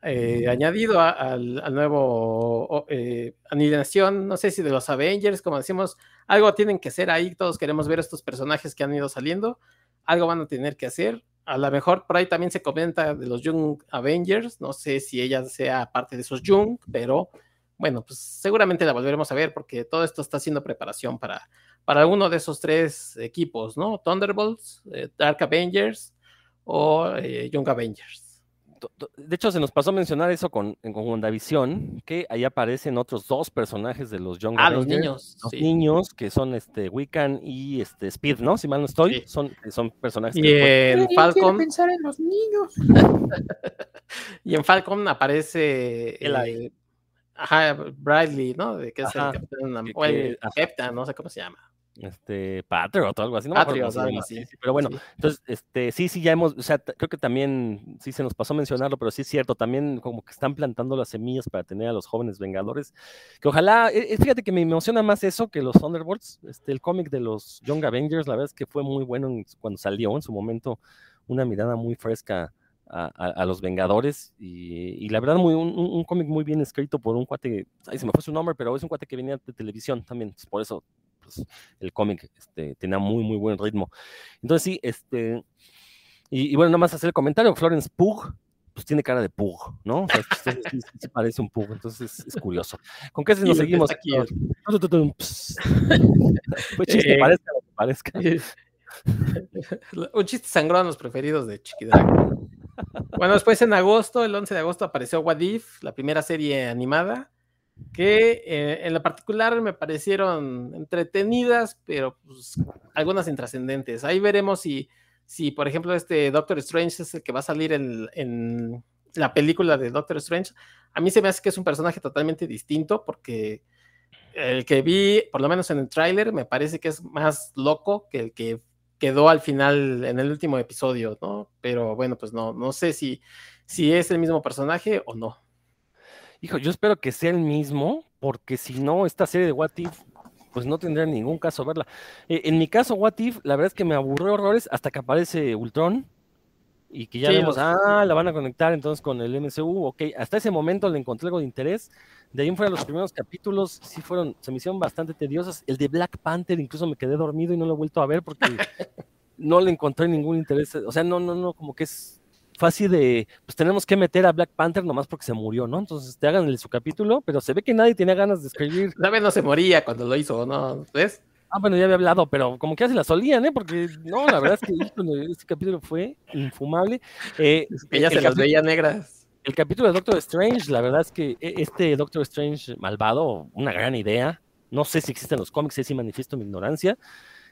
eh, añadido al, nuevo eh, animación, no sé si de los Avengers, como decimos, algo tienen que ser ahí, todos queremos ver estos personajes que han ido saliendo, algo van a tener que hacer, a lo mejor por ahí también se comenta de los Young Avengers, no sé si ella sea parte de esos Young, pero bueno, pues seguramente la volveremos a ver porque todo esto está haciendo preparación para, para uno de esos tres equipos, ¿no? Thunderbolts, eh, Dark Avengers o eh, Young Avengers de hecho, se nos pasó a mencionar eso con, con WandaVision, que ahí aparecen otros dos personajes de los Young Ah, los niños. Los niños, que son este Wiccan y este Speed, ¿no? Si mal no estoy, son, son personajes. Y en Falcon. pensar en los niños. y en Falcon aparece. El, eh, ajá, Bradley, ¿no? De que es el capitán. o el no sé cómo se llama este Patriot o algo así, no pero bueno, entonces este sí sí ya hemos, o sea, creo que también sí se nos pasó mencionarlo, pero sí es cierto, también como que están plantando las semillas para tener a los jóvenes vengadores, que ojalá, eh, eh, fíjate que me emociona más eso que los Thunderbolts, este el cómic de los Young Avengers, la verdad es que fue muy bueno cuando salió en su momento, una mirada muy fresca a, los Vengadores y, la verdad muy un, cómic muy bien escrito por un cuate, ahí se me fue su nombre, pero es un cuate que venía de televisión también, por eso pues, el cómic este, tenía muy, muy buen ritmo. Entonces sí, este, y, bueno, nada más hacer el comentario, Florence Pugh, pues tiene cara de Pug, ¿no? O sea, sí, sí, parece un Pug, entonces es, curioso. ¿Con qué se nos seguimos? Aquí? pues chiste, eh, parezca lo que parezca. un chiste sangrón los preferidos de Chiquidrag. Bueno, después en agosto, el 11 de agosto, apareció What If, la primera serie animada que eh, en lo particular me parecieron entretenidas, pero pues, algunas intrascendentes. Ahí veremos si, si, por ejemplo, este Doctor Strange es el que va a salir en, en, la película de Doctor Strange. A mí se me hace que es un personaje totalmente distinto porque el que vi, por lo menos en el tráiler, me parece que es más loco que el que quedó al final en el último episodio, ¿no? Pero bueno, pues no, no sé si, si es el mismo personaje o no. Hijo, yo espero que sea el mismo, porque si no, esta serie de What If pues no tendría ningún caso verla. Eh, en mi caso, What If, la verdad es que me aburrió horrores hasta que aparece Ultron y que ya Sí, vemos, ah, la van a conectar entonces con el MCU, ok, hasta ese momento le encontré algo de interés. De ahí fuera los primeros capítulos sí fueron, se me hicieron bastante tediosos. El de Black Panther incluso me quedé dormido y no lo he vuelto a ver porque no le encontré ningún interés. O sea, no, no, no, como que es fácil de, pues tenemos que meter a Black Panther nomás porque se murió, ¿no? Entonces te hagan su capítulo, pero se ve que nadie tenía ganas de escribir. ¿Sabes? No se moría cuando lo hizo, ¿no? ¿Ves? Ah, bueno, ya había hablado, pero como que ya se la solían, ¿eh? Porque no, la verdad es que este capítulo fue infumable. Eh, Que ya el se las veía negras. el capítulo de Doctor Strange, la verdad es que e- este Doctor Strange malvado, una gran idea. No sé si existen los cómics, si manifiesto mi ignorancia.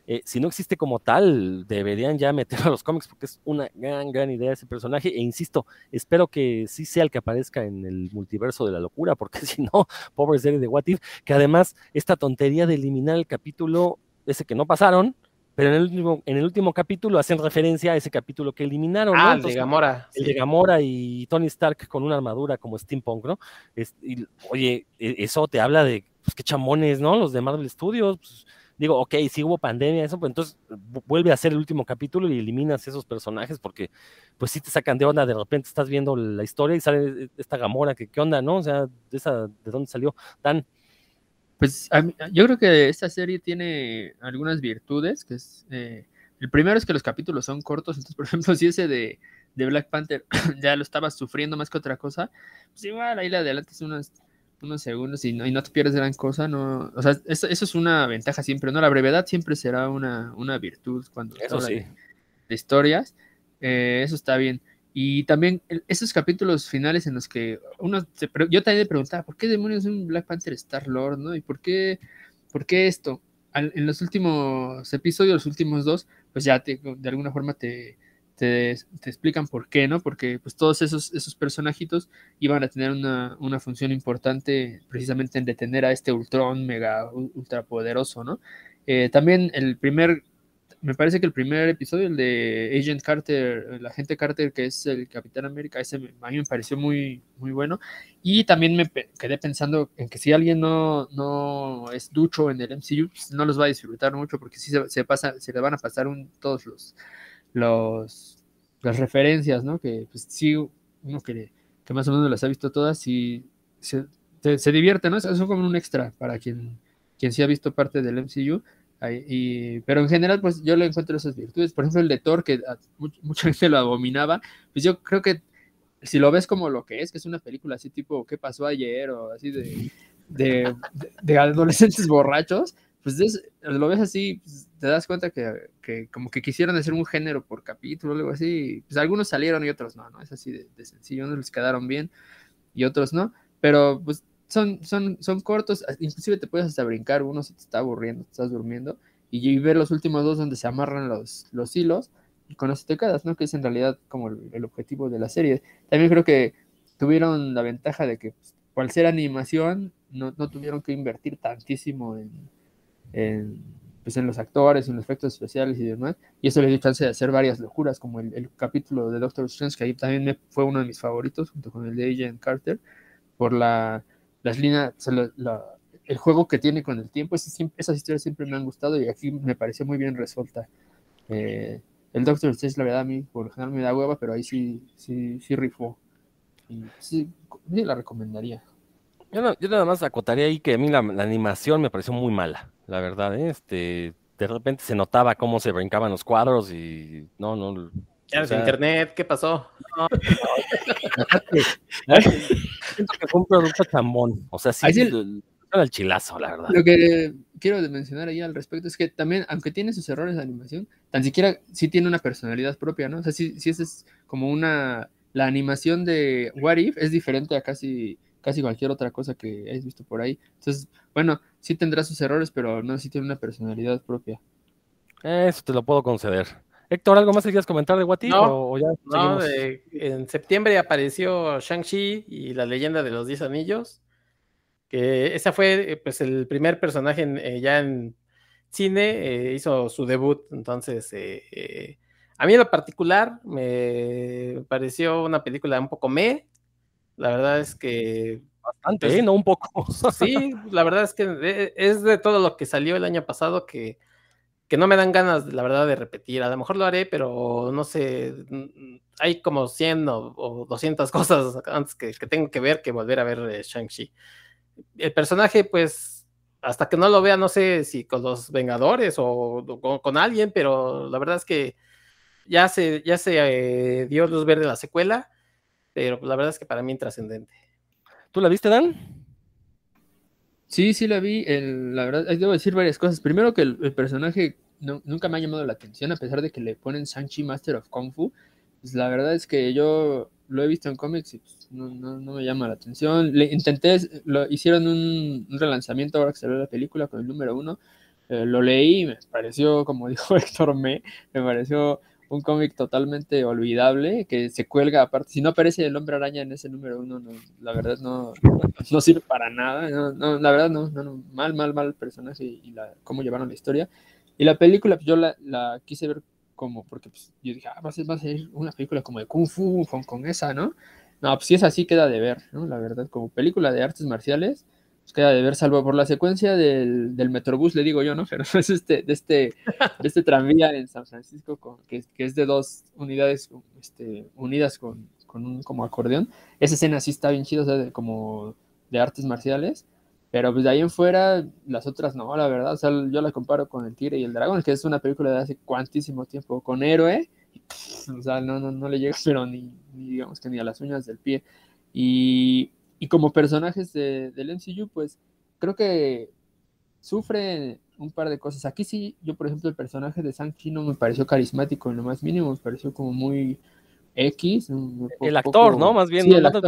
Eh, si no existe como tal, deberían ya meterlo a los cómics porque es una gran, gran idea ese personaje. E insisto, espero que sí sea el que aparezca en el multiverso de la locura, porque si no, pobre serie de What If, que además esta tontería de eliminar el capítulo, ese que no pasaron, pero en el último, en el último capítulo hacen referencia a ese capítulo que eliminaron. ¿no? Ah, el de Gamora. el sí. de Gamora y Tony Stark con una armadura como steampunk, ¿no? Es- y, oye, e- eso te habla de, pues qué chamones, ¿no? Los de Marvel Studios, pues, digo, ok, sí hubo pandemia, eso, pues entonces vu- vuelve a ser el último capítulo y eliminas esos personajes porque, pues sí te sacan de onda, de repente estás viendo la historia y sale esta Gamora, que qué onda, ¿no? O sea, esa, ¿de dónde salió? Dan, Pues yo creo que esta serie tiene algunas virtudes, que es, eh, el primero es que los capítulos son cortos, entonces por ejemplo si ese de, de Black Panther ya lo estabas sufriendo más que otra cosa, pues igual ahí le adelantas unos, unos segundos y no, y no te pierdes gran cosa, no, o sea, eso, eso es una ventaja siempre, ¿no? La brevedad siempre será una, una virtud cuando eso habla sí. de, de historias, eh, eso está bien. Y también el- esos capítulos finales en los que uno se yo también me preguntaba, ¿por qué demonios un Black Panther Star Lord, no? ¿Y por qué, por qué esto? Al- en los últimos episodios, los últimos dos, pues ya te- de alguna forma te, te, te explican por qué, ¿no? Porque pues todos esos, esos personajitos iban a tener una, una función importante precisamente en detener a este Ultron mega u- ultrapoderoso, ¿no? Eh, también el primer me parece que el primer episodio, el de Agent Carter, el agente Carter, que es el Capitán América, ese a mí me pareció muy, muy bueno. Y también me quedé pensando en que si alguien no, no es ducho en el MCU, pues no los va a disfrutar mucho porque sí se, pasa, se le van a pasar todos los, los las referencias, ¿no? Que pues sí, uno que, que más o menos las ha visto todas y se, te- se divierte, ¿no? Es es como un extra para quien, quien sí ha visto parte del MCU. Y- pero en general, pues yo le encuentro esas virtudes. Por ejemplo, el de Thor, que a mu- mucha gente lo abominaba, pues yo creo que si lo ves como lo que es, que es una película así tipo ¿Qué pasó ayer? o así de, de- de adolescentes borrachos, pues es- lo ves así, pues, te das cuenta que, que como que quisieron hacer un género por capítulo algo así. Pues algunos salieron y otros no, ¿no? Es así de, de sencillo, unos les quedaron bien y otros no. Pero pues son, son, son cortos, inclusive te puedes hasta brincar uno si te está aburriendo, te estás durmiendo, y, y ver los últimos dos donde se amarran los, los hilos, y con eso te quedas, ¿no? Que es en realidad como el, el objetivo de la serie. También creo que tuvieron la ventaja de que, pues, al ser animación, no, no tuvieron que invertir tantísimo en, en, pues, en los actores, en los efectos especiales y demás, y eso les dio chance de hacer varias locuras, como el, capítulo de Doctor Strange, que ahí también fue uno de mis favoritos, junto con el de Agent Carter, por la, las líneas, el juego que tiene con el tiempo, esas historias siempre me han gustado y aquí me pareció muy bien resuelta. Eh, el Doctor Strange, la verdad, a mí por lo general me da hueva, pero ahí sí, sí, sí rifó. Y sí la recomendaría. Yo, no- yo nada más acotaría ahí que a mí la, la animación me pareció muy mala, la verdad, ¿eh? Este, de repente se notaba cómo se brincaban los cuadros y no, no. Ya o ves sea, internet, ¿qué pasó? Siento que fue un producto chambón, o sea, sí, sí- el- era el chilazo, la verdad. Lo que quiero mencionar ahí al respecto es que también, aunque tiene sus errores de animación, tan siquiera sí tiene una personalidad propia, ¿no? O sea, sí, sí esa es como una... La animación de What If es diferente a casi, casi cualquier otra cosa que hayas visto por ahí. Entonces, bueno, sí tendrá sus errores, pero no, sí tiene una personalidad propia. Eso te lo puedo conceder. Héctor, ¿algo más que quieras comentar de What If, No, o, o ya No, seguimos? de- en septiembre apareció Shang-Chi y la leyenda de los Diez Anillos, que esa fue pues el primer personaje en, eh, ya en cine, eh, hizo su debut, entonces eh, eh, a mí en lo particular me pareció una película un poco me, la verdad es que bastante, ¿eh? No un poco. sí, la verdad es que eh, es de todo lo que salió el año pasado que, que no me dan ganas, la verdad, de repetir. A lo mejor lo haré, pero no sé, hay como 100 o, 200 cosas antes que, tengo que ver que volver a ver eh, Shang-Chi. El personaje, pues, hasta que no lo vea, no sé si con los Vengadores o, con, alguien, pero la verdad es que ya se, ya se eh, dio luz verde la secuela, pero la verdad es que para mí intrascendente. ¿Tú la viste, Dan? Sí, sí la vi. la verdad, debo decir varias cosas. Primero que el, personaje nunca me ha llamado la atención, a pesar de que le ponen Sanchi Master of Kung Fu. Pues la verdad es que yo lo he visto en cómics y pues, no, me llama la atención. Le intenté, lo, hicieron un, relanzamiento ahora que salió la película con el número uno. Eh, lo leí y me pareció, como dijo Héctor Me, me pareció un cómic totalmente olvidable que se cuelga aparte. Si no aparece el hombre araña en ese número uno, no, la verdad no, no sirve para nada. No, la verdad no, no, mal, mal, mal personaje y la, cómo llevaron la historia. Y la película, pues yo la, la quise ver como, porque pues, yo dije, ah, va a, ser, va a ser una película como de Kung Fu, con, con esa, ¿no? No, pues si es así, queda de ver, ¿no? La verdad, como película de artes marciales, pues queda de ver, salvo por la secuencia del, del Metrobús, le digo yo, ¿no? Pero es este, de, este, de este tranvía en San Francisco, con, que, que, es de dos unidades este, unidas con, con, un como acordeón. Esa escena sí está bien chida, o sea, de, como de artes marciales. Pero pues de ahí en fuera, las otras no, la verdad. O sea, yo la comparo con El Tigre y el Dragón, que es una película de hace cuantísimo tiempo, con héroe. o sea, no, no, no le llega, pero ni, ni, digamos que ni a las uñas del pie. Y, y como personajes de, del MCU, pues creo que sufre un par de cosas. Aquí sí, yo por ejemplo, el personaje de Shang-Chi no me pareció carismático en lo más mínimo, me pareció como muy X. el actor, ¿no? Más bien. Sí, el actor,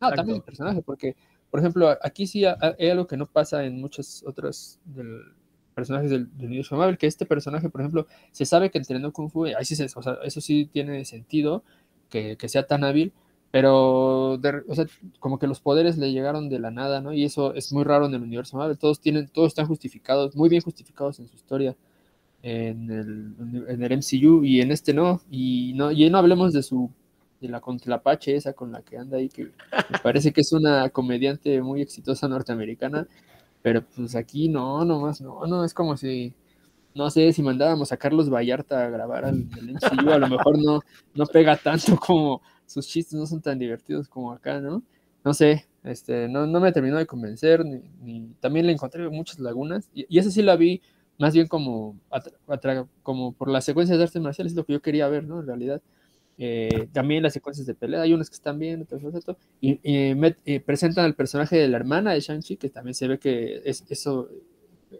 Ah, también el personaje, porque por ejemplo, aquí sí hay algo que no pasa en muchos otros personajes del, universo Marvel, que este personaje, por ejemplo, se sabe que entrenó Kung Fu, ahí sí o sea, eso sí tiene sentido que, sea tan hábil, pero o sea, como que los poderes le llegaron de la nada, ¿no? Y eso es muy raro en el universo Marvel, todos tienen, todos están justificados, muy bien justificados en su historia en el, en el MCU y en este no, y no, y no hablemos de su de la contrapache esa con la que anda ahí, que parece que es una comediante muy exitosa norteamericana, pero pues aquí no, nomás no, no, es como si, no sé, si mandábamos a Carlos Vallarta a grabar al, MCU, a lo mejor no, no pega tanto como sus chistes no son tan divertidos como acá, ¿no? No sé, este, no, no me terminó de convencer, ni, también le encontré muchas lagunas, y, y esa sí la vi más bien como, como por las secuencias de artes marciales, es lo que yo quería ver, ¿no? En realidad. Eh, también las secuencias de pelea, hay unas que están bien, otras no. Y, y presentan al personaje de la hermana de Shang-Chi, que también se ve que es, eso,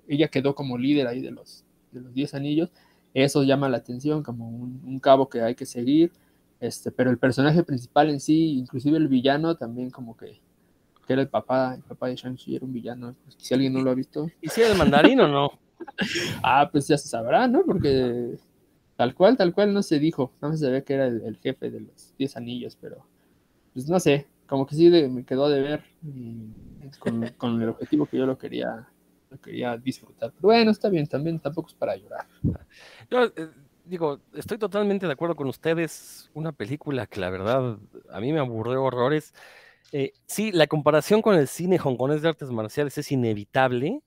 ella quedó como líder ahí de los, de los 10 anillos. Eso llama la atención, como un, cabo que hay que seguir. Este, pero el personaje principal en sí, inclusive el villano, también como que, que era el papá, el papá de Shang-Chi, era un villano. Pues, si alguien no lo ha visto. ¿Y si era el mandarín o no? ah, pues ya se sabrá, ¿no? Porque Tal cual, tal cual no se dijo. No se ve que era el, jefe de los 10 anillos, pero pues no sé, como que sí me quedó de ver con, el objetivo que yo lo quería, lo quería disfrutar. Bueno, está bien, también tampoco es para llorar. Yo eh, digo, estoy totalmente de acuerdo con ustedes. Una película que la verdad a mí me aburrió horrores. Eh, sí, la comparación con el cine hongkonés de artes marciales es inevitable,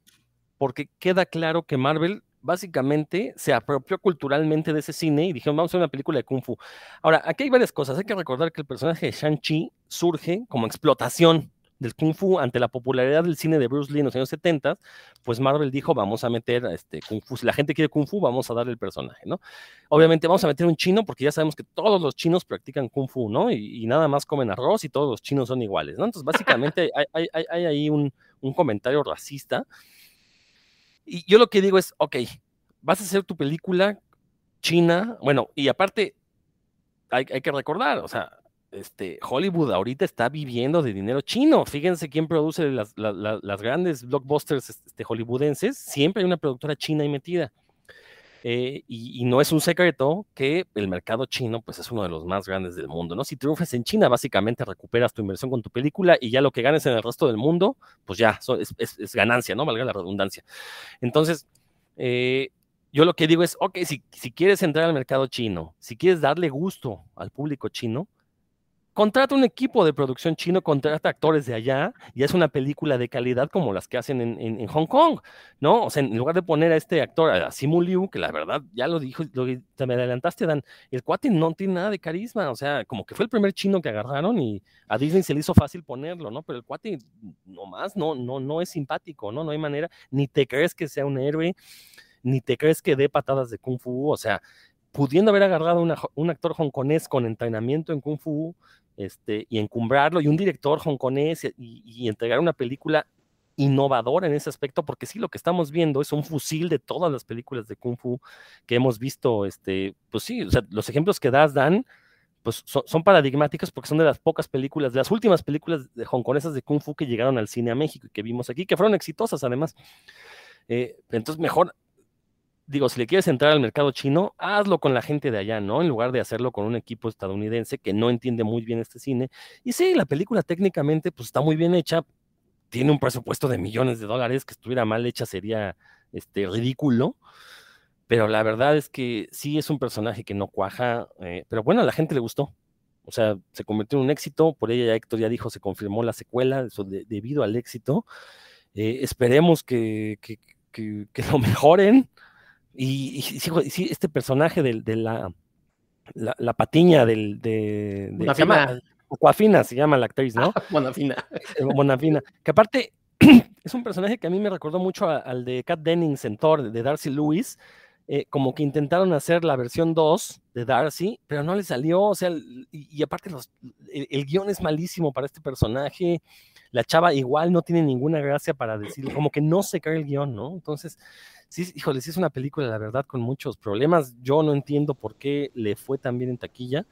porque queda claro que Marvel básicamente se apropió culturalmente de ese cine y dijeron, vamos a hacer una película de Kung Fu. Ahora, aquí hay varias cosas. Hay que recordar que el personaje de Shang-Chi surge como explotación del Kung Fu ante la popularidad del cine de Bruce Lee en los años 70, pues Marvel dijo, vamos a meter a este Kung Fu. Si la gente quiere Kung Fu, vamos a darle el personaje, ¿no? Obviamente vamos a meter un chino porque ya sabemos que todos los chinos practican Kung Fu, ¿no? Y, nada más comen arroz y todos los chinos son iguales, ¿no? Entonces, básicamente hay, hay ahí un, un comentario racista y yo lo que digo es, ok, vas a hacer tu película china, bueno, y aparte, hay, que recordar, o sea, este, Hollywood ahorita está viviendo de dinero chino. Fíjense quién produce las, grandes blockbusters este, hollywoodenses. Siempre hay una productora china ahí metida. Eh, y, no es un secreto que el mercado chino pues es uno de los más grandes del mundo, ¿no? Si triunfas en China, básicamente recuperas tu inversión con tu película y ya lo que ganes en el resto del mundo, pues ya es, ganancia, ¿no? Valga la redundancia. Entonces, eh, yo lo que digo es, ok, si, si quieres entrar al mercado chino, si quieres darle gusto al público chino, contrata un equipo de producción chino, contrata actores de allá y es una película de calidad como las que hacen en, Hong Kong, ¿no? O sea, en lugar de poner a este actor, a Simu Liu, que la verdad, ya lo dijo, te me adelantaste, Dan, el cuate no tiene nada de carisma, o sea, como que fue el primer chino que agarraron y a Disney se le hizo fácil ponerlo, ¿no? Pero el cuate nomás no, no, no es simpático, ¿no? No hay manera, ni te crees que sea un héroe, ni te crees que dé patadas de kung fu, o sea, pudiendo haber agarrado un actor hongkonés con entrenamiento en kung fu, este, y encumbrarlo, y un director hongkonés y, y, entregar una película innovadora en ese aspecto, porque sí, lo que estamos viendo es un fusil de todas las películas de Kung Fu que hemos visto, este, pues sí, o sea, los ejemplos que das, Dan, pues son, paradigmáticos porque son de las pocas películas, de las últimas películas de hongkonesas de Kung Fu que llegaron al cine a México y que vimos aquí, que fueron exitosas además. Eh, entonces, mejor digo, si le quieres entrar al mercado chino, hazlo con la gente de allá, ¿no? En lugar de hacerlo con un equipo estadounidense que no entiende muy bien este cine. Y sí, la película técnicamente pues está muy bien hecha, tiene un presupuesto de millones de dólares, que estuviera mal hecha sería este, ridículo, pero la verdad es que sí es un personaje que no cuaja, eh, pero bueno, a la gente le gustó. O sea, se convirtió en un éxito, por ella ya Héctor ya dijo, se confirmó la secuela, eso debido al éxito. Eh, esperemos que, que, que, lo mejoren, y, sí, este personaje de, de la, la, patiña del, de, de se llama, se llama la actriz, ¿no? Bonafina. Eh, Bonafina. Que aparte es un personaje que a mí me recordó mucho al de Kat Dennings en Thor, de Darcy Lewis, eh, como que intentaron hacer la versión 2 de Darcy, pero no le salió, o sea, y, aparte los, el, guion es malísimo para este personaje, la chava igual no tiene ninguna gracia para decir, como que no se cae el guion, ¿no? Entonces, sí, híjole, sí es una película, la verdad, con muchos problemas. Yo no entiendo por qué le fue tan bien en taquilla.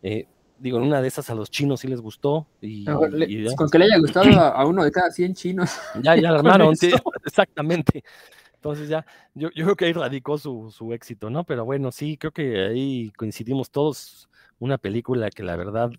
Eh, digo, en una de esas a los chinos sí les gustó. Y, con que le haya gustado a, uno de cada 100 chinos. Ya, ya la armaron, sí, exactamente. Entonces ya, yo, yo, creo que ahí radicó su, su, éxito, ¿no? Pero bueno, sí, creo que ahí coincidimos todos. Una película que la verdad,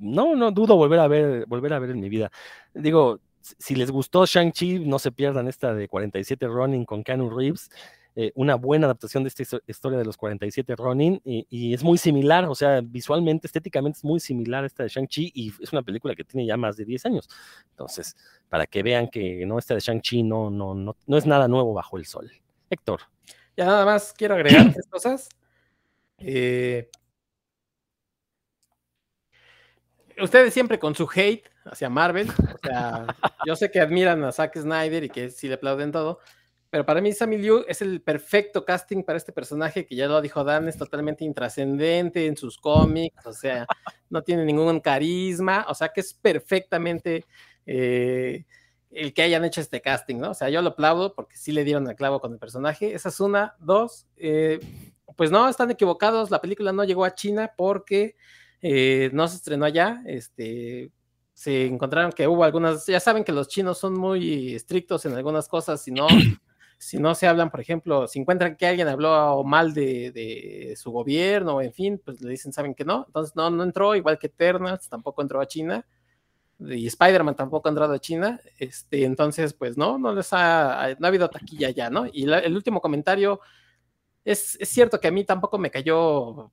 no, no dudo volver a ver, volver a ver en mi vida. Digo, si les gustó Shang-Chi, no se pierdan esta de 47 Ronin con Keanu Reeves. Eh, una buena adaptación de esta historia de los 47 Ronin y, es muy similar, o sea, visualmente, estéticamente es muy similar a esta de Shang-Chi y es una película que tiene ya más de 10 años. Entonces, para que vean que no esta de Shang-Chi no, no, no, no es nada nuevo bajo el sol. Héctor. Ya nada más quiero agregar tres cosas. Eh, ustedes siempre con su hate hacia Marvel, o sea, yo sé que admiran a Zack Snyder y que sí le aplauden todo, pero para mí Sammy Liu es el perfecto casting para este personaje que ya lo dijo Dan, es totalmente intrascendente en sus cómics, o sea, no tiene ningún carisma, o sea que es perfectamente eh, el que hayan hecho este casting, ¿no? O sea, yo lo aplaudo porque sí le dieron el clavo con el personaje, esa es una, dos, eh, pues no, están equivocados, la película no llegó a China porque eh, no se estrenó allá, este, se encontraron que hubo algunas, ya saben que los chinos son muy estrictos en algunas cosas, si no, si no se hablan, por ejemplo, si encuentran que alguien habló mal de, su gobierno, en fin, pues le dicen, saben que no, entonces no, no entró, igual que Eternals, tampoco entró a China, y Spider-Man tampoco ha entrado a China, este, entonces, pues no, no les ha, no ha habido taquilla ya, ¿no? Y el último comentario, es, es, cierto que a mí tampoco me cayó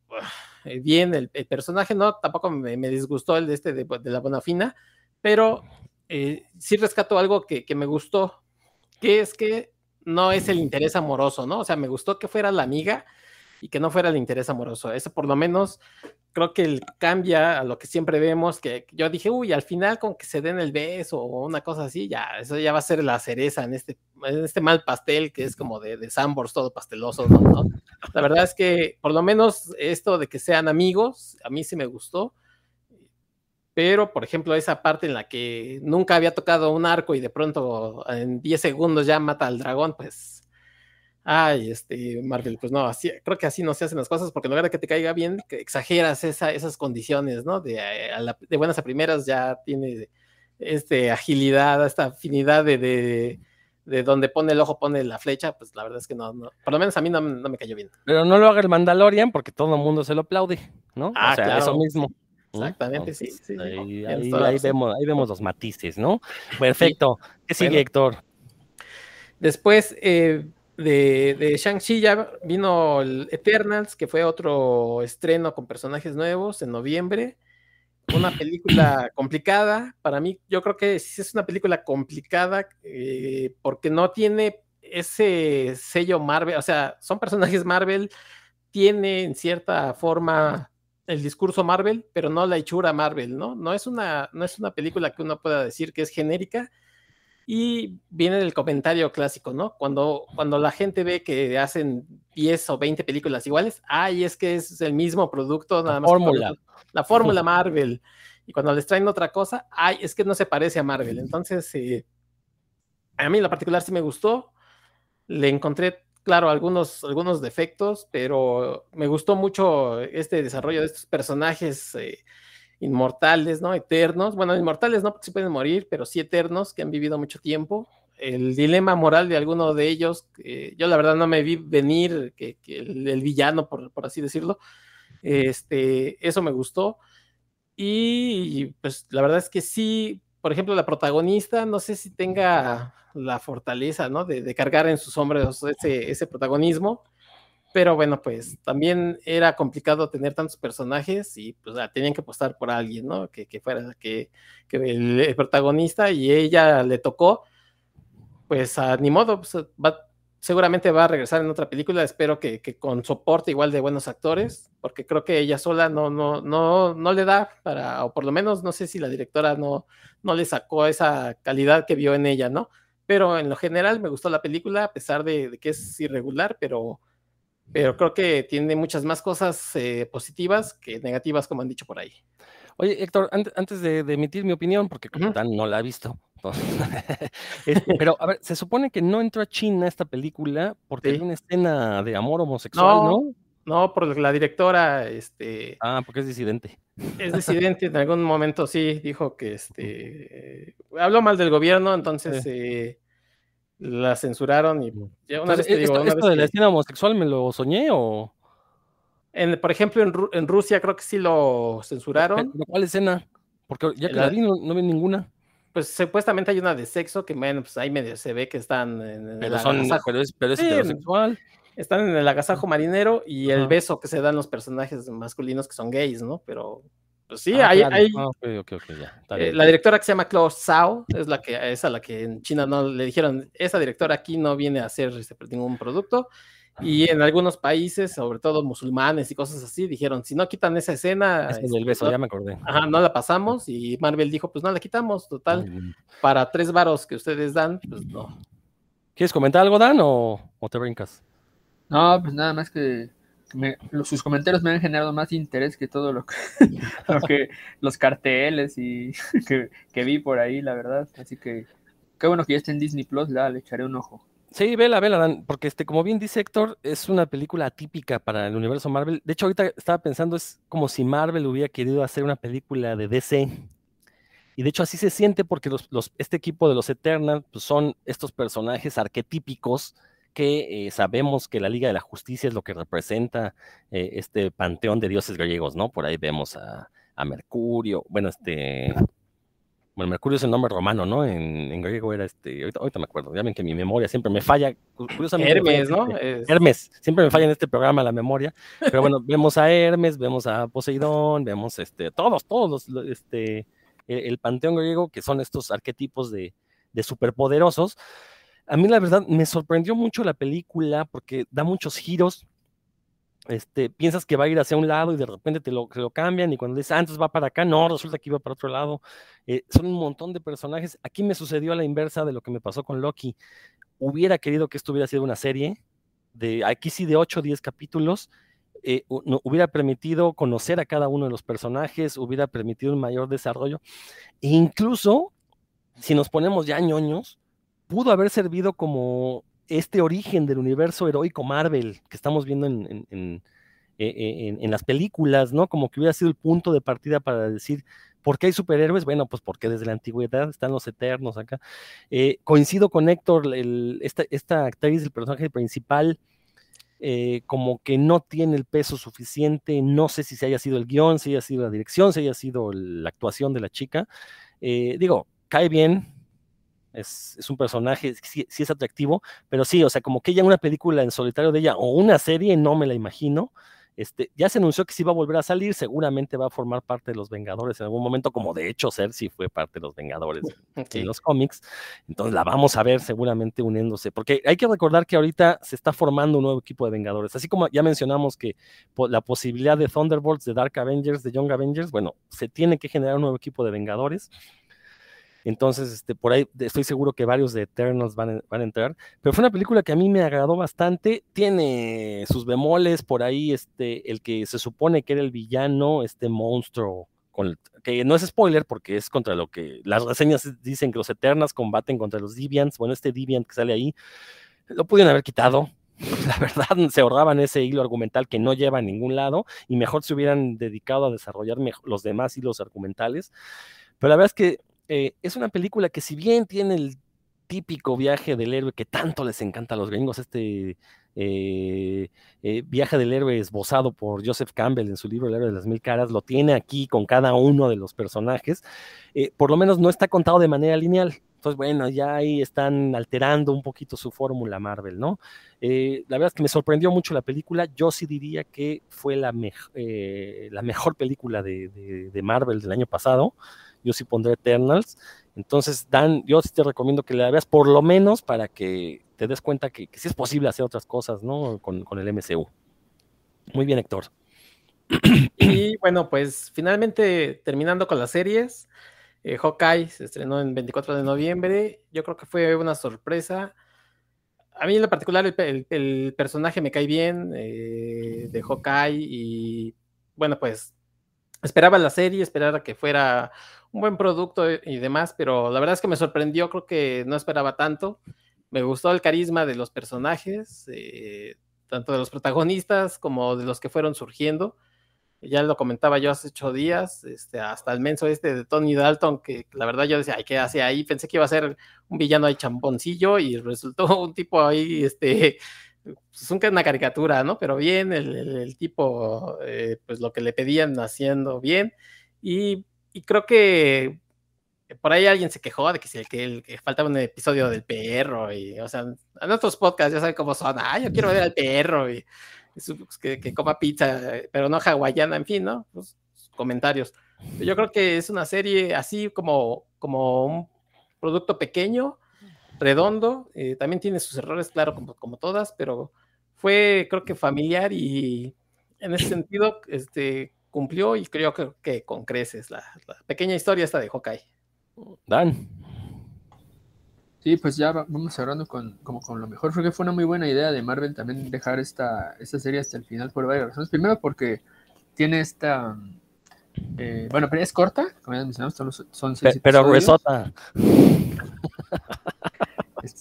bien el, personaje, no, tampoco me, disgustó el de este de, la Bonafina, pero eh, sí rescato algo que, que, me gustó, que es que no es el interés amoroso, ¿no? O sea, me gustó que fuera la amiga y que no fuera el interés amoroso. Eso por lo menos creo que cambia a lo que siempre vemos, que yo dije, uy, al final con que se den el beso o una cosa así, ya, eso ya va a ser la cereza en este, en este mal pastel que es como de, de Sambors, todo pasteloso, ¿no? La verdad es que por lo menos esto de que sean amigos, a mí sí me gustó. Pero, por ejemplo, esa parte en la que nunca había tocado un arco y de pronto en 10 segundos ya mata al dragón, pues ay, este, Marvel, pues no, así, creo que así no se hacen las cosas, porque en lugar de que te caiga bien, que exageras esa, esas condiciones, ¿no? De, eh, de, buenas a primeras ya tiene este, agilidad, esta afinidad de, de, de, donde pone el ojo, pone la flecha, pues la verdad es que no, no por lo menos a mí no, no, me cayó bien. Pero no lo haga el Mandalorian porque todo el mundo se lo aplaude, ¿no? Ah, o sea, claro. eso mismo. Exactamente, sí, sí. Ahí, ahí, ahí vemos, ahí vemos los matices, ¿no? Perfecto. ¿Qué sigue, bueno. Héctor? Después, eh, de, de Shang-Chi ya vino el Eternals, que fue otro estreno con personajes nuevos en noviembre. una película complicada. Para mí, yo creo que sí es una película complicada eh, porque no tiene ese sello Marvel, o sea, son personajes Marvel, tiene en cierta forma el discurso Marvel, pero no la hechura Marvel, ¿no? No es una, no es una película que uno pueda decir que es genérica, y viene del comentario clásico, ¿no? Cuando, cuando la gente ve que hacen 10 o 20 películas iguales, ay, es que es el mismo producto, nada La más. fórmula. La fórmula Marvel. Y cuando les traen otra cosa, ay, es que no se parece a Marvel. Entonces, eh, a mí en lo particular sí me gustó. Le encontré, claro, algunos, algunos defectos, pero me gustó mucho este desarrollo de estos personajes. eh, inmortales, ¿no? Eternos. Bueno, inmortales no, porque sí pueden morir, pero sí eternos, que han vivido mucho tiempo. El dilema moral de alguno de ellos, eh, yo la verdad no me vi venir que, el, villano, por, así decirlo. Este, eso me gustó. Y pues la verdad es que sí, por ejemplo, la protagonista, no sé si tenga la fortaleza, ¿no? De, cargar en sus hombros ese protagonismo pero bueno, pues también era complicado tener tantos personajes y pues tenían que apostar por alguien, ¿no? Que, que fuera que, que el, el, protagonista y ella le tocó, pues a, ni modo, pues, va, seguramente va a regresar en otra película, espero que, que, con soporte igual de buenos actores, porque creo que ella sola no, no, no, no le da para, o por lo menos no sé si la directora no, no le sacó esa calidad que vio en ella, ¿no? Pero en lo general me gustó la película, a pesar de, de que es irregular, pero pero creo que tiene muchas más cosas eh, positivas que negativas, como han dicho por ahí. Oye, Héctor, antes, antes de, de, emitir mi opinión, porque como uh -huh. tal no la he visto, este, pero a ver, se supone que no entró a China esta película porque sí. hay una escena de amor homosexual, ¿no? ¿no? No, por la directora, este. Ah, porque es disidente. Es disidente, en algún momento sí dijo que este. Eh, habló mal del gobierno, entonces. Sí. Eh, la censuraron y ya una Entonces, vez te digo, ¿Esto, una esto vez de que... la escena homosexual me lo soñé o...? En, por ejemplo, en, Ru en, Rusia creo que sí lo censuraron. ¿Pero ¿Cuál escena? Porque ya que la, la vi no, no, vi ninguna. Pues supuestamente hay una de sexo que, bueno, pues ahí medio se ve que están en, pero, el son, pero es, pero es sí, heterosexual. Están en el agasajo marinero y el beso que se dan los personajes masculinos que son gays, ¿no? Pero pues sí, ah, hay, claro. hay ah, okay, okay, okay, ya. Eh, la directora que se llama Claude Zhao es la que es a la que en China no le dijeron, esa directora aquí no viene a hacer este, ningún producto. Y en algunos países, sobre todo musulmanes y cosas así, dijeron, si no quitan esa escena... Es el beso, no, ya me acordé. Ajá, no la pasamos y Marvel dijo, pues no la quitamos, total. Mm. Para tres varos que ustedes dan, pues no. ¿Quieres comentar algo, Dan, o, o te brincas? No, pues nada más que sus comentarios me han generado más interés que todo lo que, lo que los carteles y que, que, vi por ahí, la verdad. Así que qué bueno que ya está en Disney Plus, ya le echaré un ojo. Sí, vela, vela, Dan, porque este, como bien dice Héctor, es una película atípica para el universo Marvel. De hecho, ahorita estaba pensando, es como si Marvel hubiera querido hacer una película de DC. Y de hecho así se siente porque los, este equipo de los Eternals pues son estos personajes arquetípicos que eh, sabemos que la Liga de la Justicia es lo que representa eh, este panteón de dioses griegos, ¿no? Por ahí vemos a, a, Mercurio, bueno, este, bueno, Mercurio es el nombre romano, ¿no? En, en griego era este, ahorita, ahorita, me acuerdo, ya ven que mi memoria siempre me falla, curiosamente. Hermes, ¿no? Es... Hermes, siempre me falla en este programa la memoria, pero bueno, vemos a Hermes, vemos a Poseidón, vemos este, todos, todos los, este, el, el panteón griego, que son estos arquetipos de, de superpoderosos, a mí la verdad me sorprendió mucho la película porque da muchos giros. Este, piensas que va a ir hacia un lado y de repente te lo, cambian y cuando dices, ah, entonces va para acá, no, resulta que iba para otro lado. Eh, son un montón de personajes. Aquí me sucedió a la inversa de lo que me pasó con Loki. Hubiera querido que esto hubiera sido una serie, de aquí sí de 8 o 10 capítulos, eh, no, hubiera permitido conocer a cada uno de los personajes, hubiera permitido un mayor desarrollo. E incluso, si nos ponemos ya ñoños, pudo haber servido como este origen del universo heroico Marvel que estamos viendo en, en, en, las películas, ¿no? Como que hubiera sido el punto de partida para decir, ¿por qué hay superhéroes? Bueno, pues porque desde la antigüedad están los eternos acá. Eh, coincido con Héctor, esta actriz, el personaje principal, eh, como que no tiene el peso suficiente, no sé si se haya sido el guion, si haya sido la dirección, si haya sido la actuación de la chica. Eh, digo, cae bien, es, es, un personaje, sí, sí, es atractivo, pero sí, o sea, como que ella una película en solitario de ella o una serie, no me la imagino. Este, ya se anunció que sí va a volver a salir, seguramente va a formar parte de los Vengadores en algún momento, como de hecho Cersei fue parte de los Vengadores en los cómics. Entonces la vamos a ver seguramente uniéndose, porque hay que recordar que ahorita se está formando un nuevo equipo de Vengadores, así como ya mencionamos que la posibilidad de Thunderbolts, de Dark Avengers, de Young Avengers, bueno, se tiene que generar un nuevo equipo de Vengadores. Entonces, este, por ahí estoy seguro que varios de Eternals van, van, a entrar. Pero fue una película que a mí me agradó bastante. Tiene sus bemoles por ahí, este, el que se supone que era el villano, este monstruo, con, que no es spoiler porque es contra lo que las reseñas dicen que los Eternals combaten contra los Deviants. Bueno, este Deviant que sale ahí, lo pudieron haber quitado. La verdad, se ahorraban ese hilo argumental que no lleva a ningún lado y mejor se hubieran dedicado a desarrollar los demás hilos argumentales. Pero la verdad es que eh, es una película que si bien tiene el típico viaje del héroe que tanto les encanta a los gringos, este eh, eh, viaje del héroe esbozado por Joseph Campbell en su libro El héroe de las mil caras, lo tiene aquí con cada uno de los personajes, por lo menos no está contado de manera lineal. Entonces, bueno, ya ahí están alterando un poquito su fórmula Marvel, ¿no? la verdad es que me sorprendió mucho la película. Yo sí diría que fue la, mejor película de Marvel del año pasado yo sí pondré Eternals. Entonces, Dan, yo sí te recomiendo que la veas por lo menos para que te des cuenta que, sí es posible hacer otras cosas, ¿no? Con, el MCU. Muy bien, Héctor. Y bueno, pues finalmente terminando con las series, eh, Hawkeye se estrenó en 24 de noviembre. Yo creo que fue una sorpresa. A mí en lo particular el, personaje me cae bien eh, de Hawkeye y bueno, pues esperaba la serie, esperaba que fuera un buen producto y demás, pero la verdad es que me sorprendió, creo que no esperaba tanto. Me gustó el carisma de los personajes, eh, tanto de los protagonistas como de los que fueron surgiendo. Ya lo comentaba yo hace ocho días, este, hasta el menso este de Tony Dalton, que la verdad yo decía, ay, ¿qué hace ahí? Pensé que iba a ser un villano ahí champoncillo y resultó un tipo ahí, este, pues una caricatura, ¿no? Pero bien, el, tipo, eh, pues lo que le pedían haciendo bien. Y y creo que por ahí alguien se quejó de que, si que, que faltaba un episodio del perro y, o sea, en otros podcasts ya saben cómo son, ah, yo quiero ver al perro y, pues, que, coma pizza, pero no hawaiana, en fin, ¿no? Pues, comentarios. Yo creo que es una serie así como, como un producto pequeño, redondo, eh, también tiene sus errores, claro, como, como todas, pero fue, creo que familiar y en ese sentido, este, cumplió y creo que, con creces la, pequeña historia esta de Hawkeye. Dan. Sí, pues ya vamos cerrando con, como con lo mejor. Creo que fue una muy buena idea de Marvel también dejar esta, esta serie hasta el final por varias razones. Primero porque tiene esta... Eh, bueno, pero es corta, como ya mencionamos, son, seis Pero gruesota.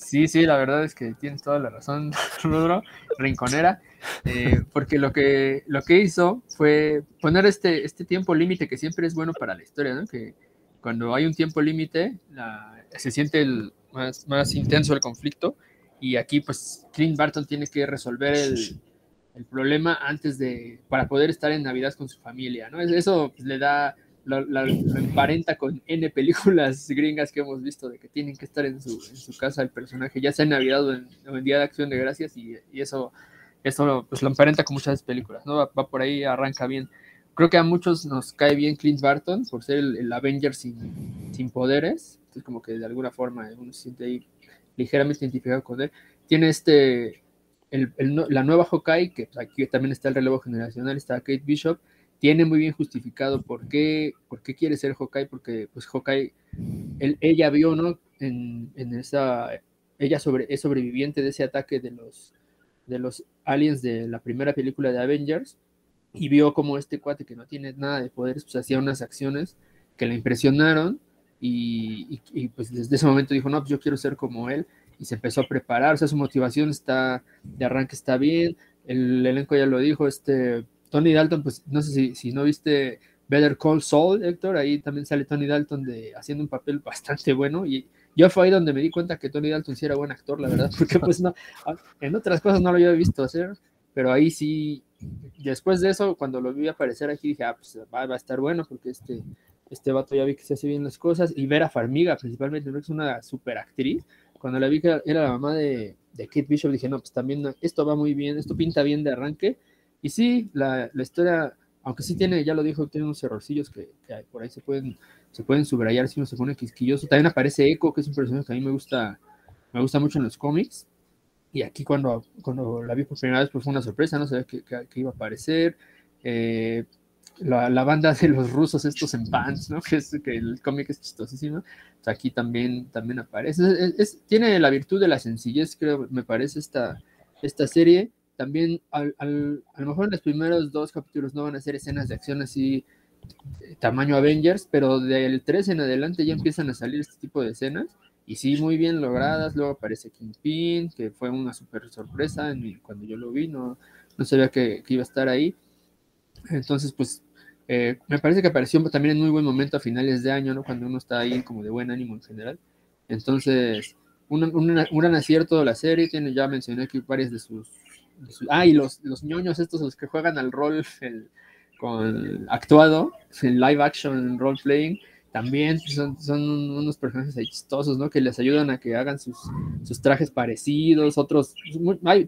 Sí, sí, la verdad es que tienes toda la razón, Rudro, rinconera, eh, porque lo que, lo que hizo fue poner este, este tiempo límite que siempre es bueno para la historia, ¿no? Que cuando hay un tiempo límite se siente el, más, más intenso el conflicto y aquí pues Clint Barton tiene que resolver el, el problema antes de, para poder estar en Navidad con su familia, ¿no? Eso pues, le da lo, emparenta con N películas gringas que hemos visto de que tienen que estar en su, en su casa el personaje, ya sea en Navidad o en, Día de Acción de Gracias, y, y eso, eso pues, lo emparenta con muchas películas, ¿no? Va, por ahí, arranca bien. Creo que a muchos nos cae bien Clint Barton por ser el, Avenger sin, sin poderes, entonces como que de alguna forma uno se siente ahí ligeramente identificado con él. Tiene este, el, la nueva Hawkeye, que aquí también está el relevo generacional, está Kate Bishop, tiene muy bien justificado por qué, por qué quiere ser Hawkeye, porque pues Hawkeye, ella vio, ¿no? En, esa, ella sobre, es sobreviviente de ese ataque de los, de los aliens de la primera película de Avengers y vio como este cuate que no tiene nada de poderes, pues hacía unas acciones que le impresionaron y, pues desde ese momento dijo, no, pues yo quiero ser como él y se empezó a preparar, o su motivación está, de arranque está bien, el elenco ya lo dijo, este Tony Dalton, pues no sé si, si no viste Better Call Saul, Héctor, ahí también sale Tony Dalton de, haciendo un papel bastante bueno y yo fue ahí donde me di cuenta que Tony Dalton sí era buen actor, la verdad, porque pues no, en otras cosas no lo había visto hacer, pero ahí sí, después de eso, cuando lo vi aparecer aquí, dije, ah, pues va, a estar bueno, porque este, este vato ya vi que se hace bien las cosas, y Vera Farmiga principalmente, es una super actriz, cuando la vi que era la mamá de, de Kate Bishop, dije, no, pues también esto va muy bien, esto pinta bien de arranque, Y sí, la, la historia, aunque sí tiene, ya lo dijo, tiene unos errorcillos que, por ahí se pueden, se pueden subrayar si uno se pone quisquilloso. También aparece Echo, que es un personaje que a mí me gusta, me gusta mucho en los cómics. Y aquí cuando, cuando la vi por primera vez, pues fue una sorpresa, no sabía que, que, iba a aparecer. Eh, la, la, banda de los rusos, estos en pants, ¿no? Que, es, que el cómic es chistosísimo. Aquí también, también aparece. Tiene la virtud de la sencillez, creo, me parece, esta, esta serie también al, a lo mejor en los primeros dos capítulos no van a ser escenas de acción así tamaño Avengers, pero del 3 en adelante ya empiezan a salir este tipo de escenas y sí, muy bien logradas. Luego aparece Kingpin, que fue una super sorpresa en cuando yo lo vi, no, no sabía que, que, iba a estar ahí. Entonces, pues eh, me parece que apareció también en muy buen momento a finales de año, ¿no? Cuando uno está ahí como de buen ánimo en general. Entonces, un, un, un gran acierto de la serie, tiene, ya mencioné aquí varias de sus Ah, y los, los ñoños estos, los que juegan al rol con actuado, en live action, role playing, también son, son unos personajes chistosos, ¿no? Que les ayudan a que hagan sus, sus trajes parecidos, otros,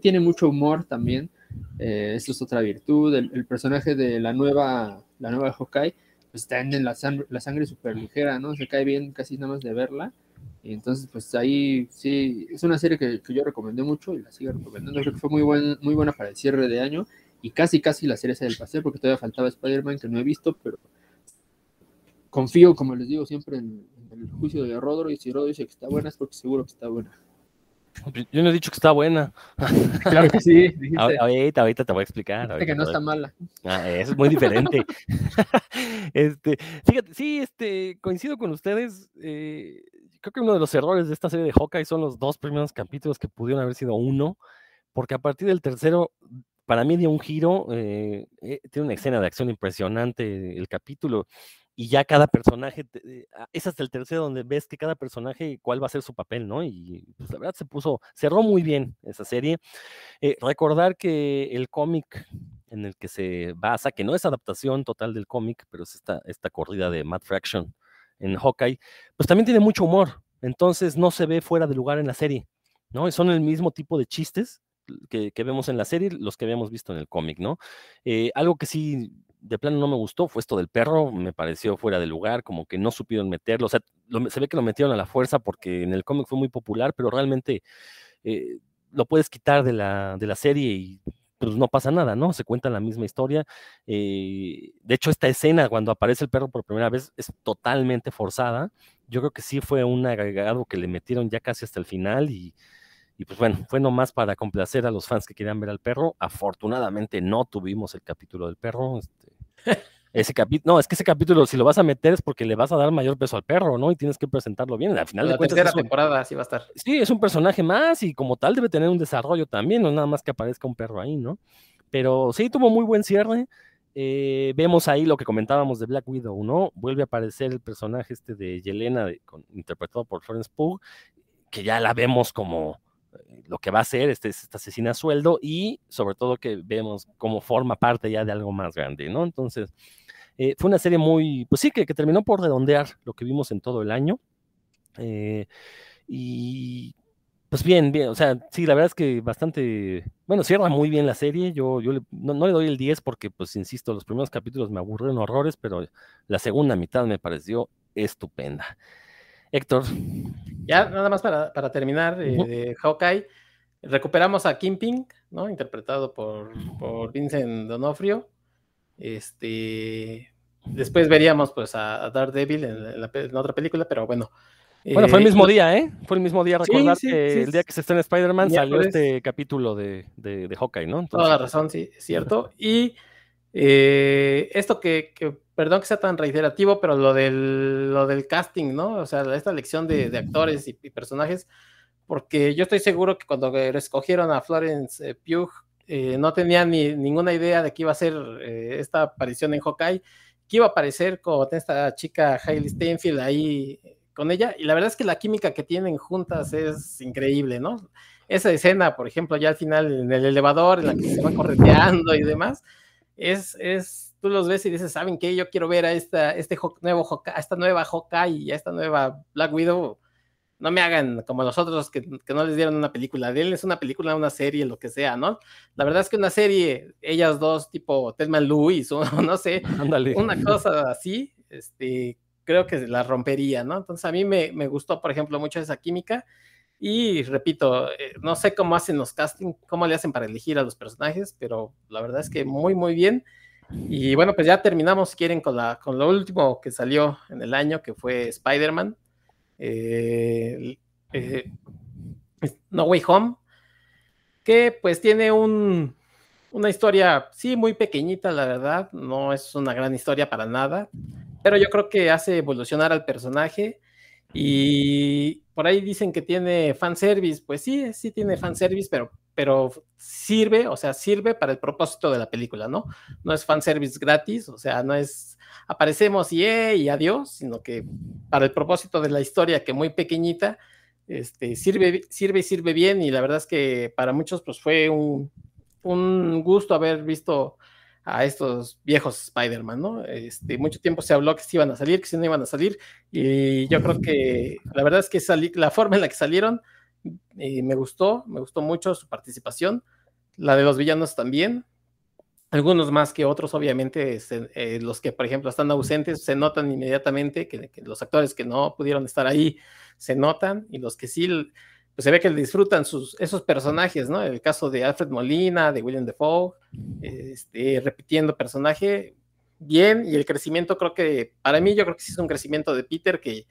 tiene mucho humor también, eh, eso es otra virtud, el, personaje de la nueva, la nueva Hawkeye, pues está en la, sangre, la sangre súper ligera, ¿no? Se cae bien casi nada más de verla, y entonces, pues ahí sí, es una serie que, que yo recomendé mucho y la sigo recomendando. Creo que fue muy, buen, muy buena para el cierre de año y casi, casi la serie se del paseo porque todavía faltaba Spider-Man que no he visto, pero confío, como les digo siempre, en, en el juicio de Rodro y si Rodro dice que está buena es porque seguro que está buena. Yo no he dicho que está buena. Claro que sí. Ahorita, ahorita te voy a explicar. Ahorita que no está mala. Ah, eso es muy diferente. este, fíjate, sí, este, coincido con ustedes. Eh, creo que uno de los errores de esta serie de Hawkeye son los dos primeros capítulos que pudieron haber sido uno, porque a partir del tercero, para mí dio un giro, eh, eh, tiene una escena de acción impresionante el capítulo, y ya cada personaje, eh, ah, es hasta el tercero donde ves que cada personaje, cuál va a ser su papel, ¿no? Y pues la verdad se puso, cerró muy bien esa serie. recordar que el cómic en el que se basa, que no es adaptación total del cómic, pero es esta, esta corrida de Matt Fraction, en Hawkeye, pues también tiene mucho humor, entonces no se ve fuera de lugar en la serie, ¿no? Son el mismo tipo de chistes que, vemos en la serie, los que habíamos visto en el cómic, ¿no? Eh, algo que sí de plano no me gustó fue esto del perro, me pareció fuera de lugar, como que no supieron meterlo, o sea, se ve que lo metieron a la fuerza porque en el cómic fue muy popular, pero realmente eh, lo puedes quitar de la, de la serie y pues no pasa nada, ¿no? Se cuenta la misma historia. Eh, de hecho, esta escena cuando aparece el perro por primera vez es totalmente forzada. Yo creo que sí fue un agregado que le metieron ya casi hasta el final y, y pues bueno, fue nomás para complacer a los fans que querían ver al perro. Afortunadamente no tuvimos el capítulo del perro. Este, ese capítulo, no, es que ese capítulo, si lo vas a meter es porque le vas a dar mayor peso al perro, ¿no? Y tienes que presentarlo bien. Al final la de cuentas. tercera temporada sí va a estar. Sí, es un personaje más y como tal debe tener un desarrollo también, no nada más que aparezca un perro ahí, ¿no? Pero sí tuvo muy buen cierre. Eh, vemos ahí lo que comentábamos de Black Widow, ¿no? Vuelve a aparecer el personaje este de Yelena, interpretado por Florence Pugh, que ya la vemos como eh, lo que va a ser este, esta asesina a sueldo y sobre todo que vemos cómo forma parte ya de algo más grande, ¿no? Entonces, eh, fue una serie muy, pues sí, que, que, terminó por redondear lo que vimos en todo el año. Eh, y pues bien, bien, o sea, sí, la verdad es que bastante, bueno, cierra muy bien la serie, yo, yo le, no, no, le doy el 10 porque, pues, insisto, los primeros capítulos me aburrieron horrores, pero la segunda mitad me pareció estupenda. Héctor. Ya, nada más para, para terminar, eh, de Hawkeye, recuperamos a Kingpin, ¿no? Interpretado por, por Vincent Donofrio. Este, después veríamos pues a, Daredevil en, la, en, otra película, pero bueno. Bueno, fue el eh, mismo día, ¿eh? Fue el mismo día, recordar sí, sí, que sí, el día que se está en Spider-Man salió este capítulo de, de, de Hawkeye, ¿no? Entonces, Toda la razón, sí, es cierto. Y eh, esto que, que, perdón que sea tan reiterativo, pero lo del, lo del casting, ¿no? O sea, esta lección de, de actores y, y, personajes, porque yo estoy seguro que cuando escogieron a Florence eh, Pugh eh, no tenía ni ninguna idea de que iba a ser eh, esta aparición en Hawkeye, que iba a aparecer con esta chica Hailey Steinfeld ahí con ella, y la verdad es que la química que tienen juntas es increíble, ¿no? Esa escena, por ejemplo, ya al final en el elevador, en la que se va correteando y demás, es, es, tú los ves y dices, ¿saben qué? Yo quiero ver a esta, este nuevo Hawkeye, a esta nueva Hawkeye y a esta nueva Black Widow no me hagan como los otros que, no les dieron una película. De él es una película, una serie, lo que sea, ¿no? La verdad es que una serie, ellas dos, tipo Thelma Louise, o no sé, una cosa así, este, creo que la rompería, ¿no? Entonces a mí me, me gustó, por ejemplo, mucho esa química. Y repito, eh, no sé cómo hacen los castings, cómo le hacen para elegir a los personajes, pero la verdad es que muy, muy bien. Y bueno, pues ya terminamos, si quieren, con, la, con lo último que salió en el año, que fue Spider-Man. Eh, eh, no Way Home, que pues tiene un, una historia, sí, muy pequeñita, la verdad, no es una gran historia para nada, pero yo creo que hace evolucionar al personaje y por ahí dicen que tiene fanservice, pues sí, sí tiene fanservice, pero, pero sirve, o sea, sirve para el propósito de la película, ¿no? No es fanservice gratis, o sea, no es aparecemos y, eh, y adiós, sino que para el propósito de la historia, que muy pequeñita, este, sirve, sirve y sirve bien, y la verdad es que para muchos pues fue un, un gusto haber visto a estos viejos Spider-Man, ¿no? Este, mucho tiempo se habló que se iban a salir, que si no iban a salir, y yo creo que la verdad es que salí, la forma en la que salieron eh, me gustó, me gustó mucho su participación, la de los villanos también, algunos más que otros, obviamente, eh, los que, por ejemplo, están ausentes, se notan inmediatamente, que, los actores que no pudieron estar ahí se notan, y los que sí, pues se ve que disfrutan sus, esos personajes, ¿no? El caso de Alfred Molina, de William Defoe, este, repitiendo personaje bien, y el crecimiento creo que, para mí, yo creo que sí es un crecimiento de Peter que,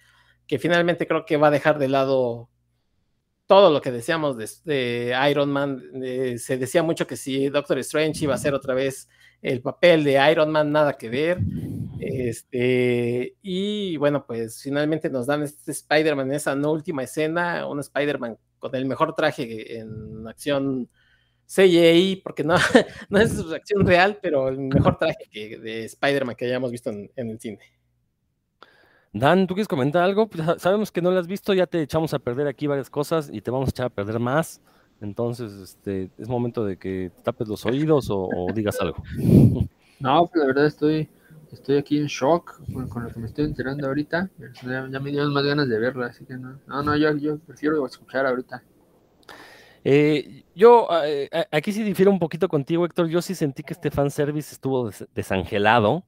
que finalmente creo que va a dejar de lado todo lo que decíamos de, Iron Man. Eh, se decía mucho que si Doctor Strange iba a hacer otra vez el papel de Iron Man, nada que ver. Este, y bueno, pues finalmente nos dan este Spider-Man en esa no última escena, un Spider-Man con el mejor traje en acción CGI, porque no, no es su acción real, pero el mejor traje de Spider-Man que hayamos visto en el cine. Dan, ¿tú quieres comentar algo? Pues, sabemos que no lo has visto, ya te echamos a perder aquí varias cosas y te vamos a echar a perder más. Entonces, este, es momento de que tapes los oídos o, digas algo. No, pues la verdad estoy, estoy aquí en shock con, lo que me estoy enterando ahorita. Ya, me dieron más ganas de verla, así que no, no, no yo, yo prefiero escuchar ahorita. Eh, yo eh, aquí sí difiero un poquito contigo, Héctor. Yo sí sentí que este fanservice estuvo desangelado.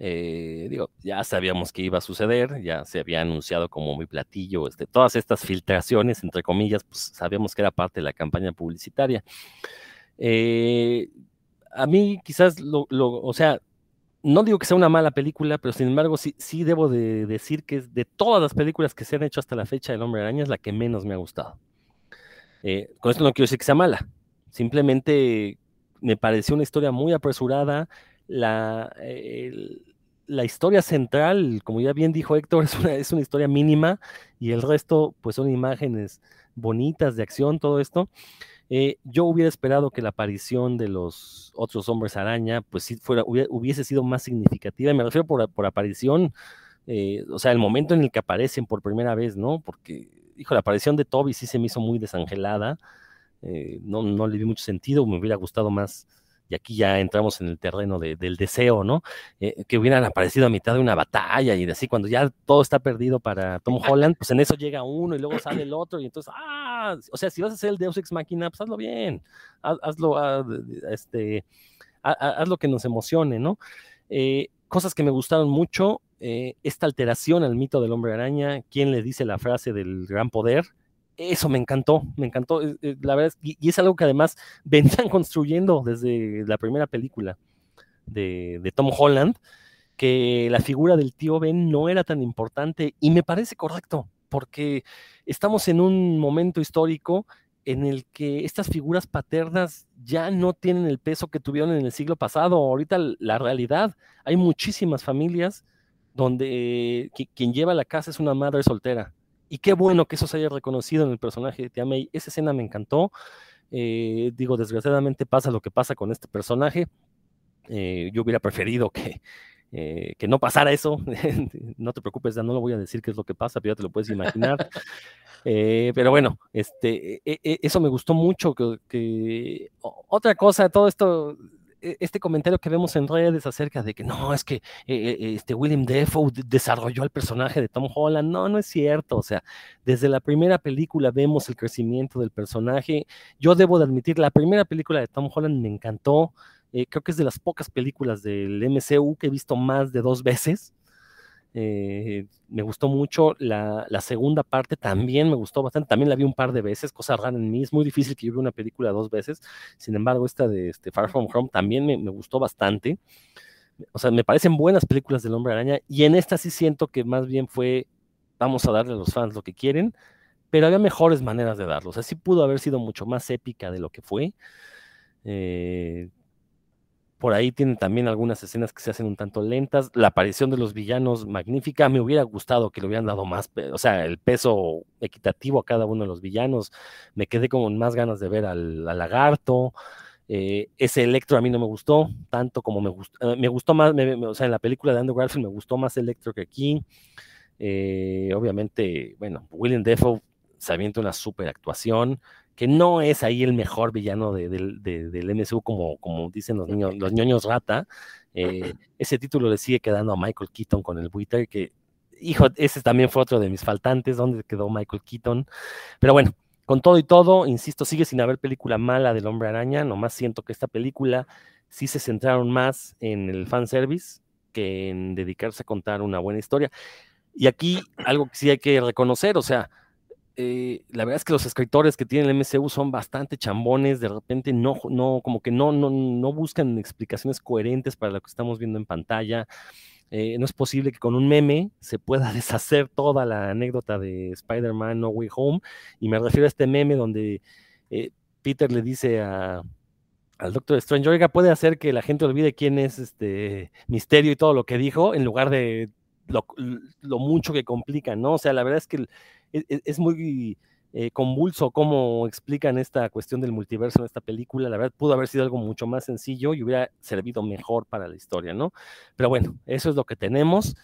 Eh, digo, ya sabíamos que iba a suceder, ya se había anunciado como muy platillo, este, todas estas filtraciones, entre comillas, pues sabíamos que era parte de la campaña publicitaria. Eh, a mí quizás, lo, o sea, no digo que sea una mala película, pero sin embargo sí, sí debo de decir que de todas las películas que se han hecho hasta la fecha del Hombre Araña es la que menos me ha gustado. Eh, con esto no quiero decir que sea mala, simplemente me pareció una historia muy apresurada, la, la historia central, como ya bien dijo Héctor, es una, es una historia mínima y el resto pues son imágenes bonitas de acción, todo esto. Eh, yo hubiera esperado que la aparición de los otros hombres araña, pues sí fuera, hubiese sido más significativa. Me refiero por, por aparición, eh, o sea, el momento en el que aparecen por primera vez, ¿no? Porque, hijo, la aparición de Toby sí se me hizo muy desangelada. Eh, no, no le vi mucho sentido, me hubiera gustado más y aquí ya entramos en el terreno del deseo, ¿no? Eh, que hubieran aparecido a mitad de una batalla y así, cuando ya todo está perdido para Tom Holland, pues en eso llega uno y luego sale el otro y entonces, ah, o sea, si vas a hacer el Deus Ex Machina, pues hazlo bien, hazlo, ah, este, haz lo que nos emocione, ¿no? Eh, cosas que me gustaron mucho, eh, esta alteración al mito del hombre araña, quién le dice la frase del gran poder, eso me encantó, me encantó. Eh, eh, la verdad, y, y es algo que además venían construyendo desde la primera película de, de, Tom Holland, que la figura del tío Ben no era tan importante y me parece correcto, porque estamos en un momento histórico en el que estas figuras paternas ya no tienen el peso que tuvieron en el siglo pasado. Ahorita la realidad, hay muchísimas familias donde quien lleva la casa es una madre soltera y qué bueno que eso se haya reconocido en el personaje de Tia May. Esa escena me encantó. Eh, digo, desgraciadamente pasa lo que pasa con este personaje. Eh, yo hubiera preferido que, eh, que no pasara eso. no te preocupes, ya no lo voy a decir qué es lo que pasa, pero ya te lo puedes imaginar. pero bueno, este, e, e, eso me gustó mucho. Que, otra cosa, todo esto, e, este comentario que vemos en redes acerca de que no, es que eh, eh, este William Defoe desarrolló el personaje de Tom Holland, no, no es cierto, o sea, desde la primera película vemos el crecimiento del personaje. Yo debo de admitir, la primera película de Tom Holland me encantó, creo que es de las pocas películas del MCU que he visto más de dos veces. Eh, me gustó mucho la, segunda parte, también me gustó bastante, también la vi un par de veces, cosa rara en mí, es muy difícil que yo vea una película dos veces, sin embargo esta de este, Far From Home también me, gustó bastante, o sea, me parecen buenas películas del Hombre Araña, y en esta sí siento que más bien fue, vamos a darle a los fans lo que quieren, pero había mejores maneras de darlo, o sea, sí pudo haber sido mucho más épica de lo que fue. Eh, por ahí tienen también algunas escenas que se hacen un tanto lentas. La aparición de los villanos, magnífica. Me hubiera gustado que le hubieran dado más, o sea, el peso equitativo a cada uno de los villanos. Me quedé con más ganas de ver al, lagarto. Eh, ese Electro a mí no me gustó tanto como me gustó. Eh, me gustó más, o sea, en la película de Andrew Garfield me gustó más Electro que aquí. Eh, obviamente, bueno, William Defoe se avienta una super actuación que no es ahí el mejor villano del MCU, como, como dicen los niños, los ñoños rata. Eh, ese título le sigue quedando a Michael Keaton con el Buitre, que, hijo, ese también fue otro de mis faltantes, ¿dónde quedó Michael Keaton? Pero bueno, con todo y todo, insisto, sigue sin haber película mala del Hombre Araña, nomás siento que esta película sí se centraron más en el fanservice que en dedicarse a contar una buena historia. Y aquí algo que sí hay que reconocer, o sea, eh, la verdad es que los escritores que tienen el MCU son bastante chambones, de repente no, no, como que no, no, no buscan explicaciones coherentes para lo que estamos viendo en pantalla. Eh, no es posible que con un meme se pueda deshacer toda la anécdota de Spider-Man No Way Home. Y me refiero a este meme donde eh, Peter le dice a, al Doctor Strange, oiga, puede hacer que la gente olvide quién es este Misterio y todo lo que dijo, en lugar de lo, lo mucho que complica, ¿no? O sea, la verdad es que e, e, es, muy eh, convulso cómo explican esta cuestión del multiverso en esta película. La verdad, pudo haber sido algo mucho más sencillo y hubiera servido mejor para la historia, ¿no? Pero bueno, eso es lo que tenemos.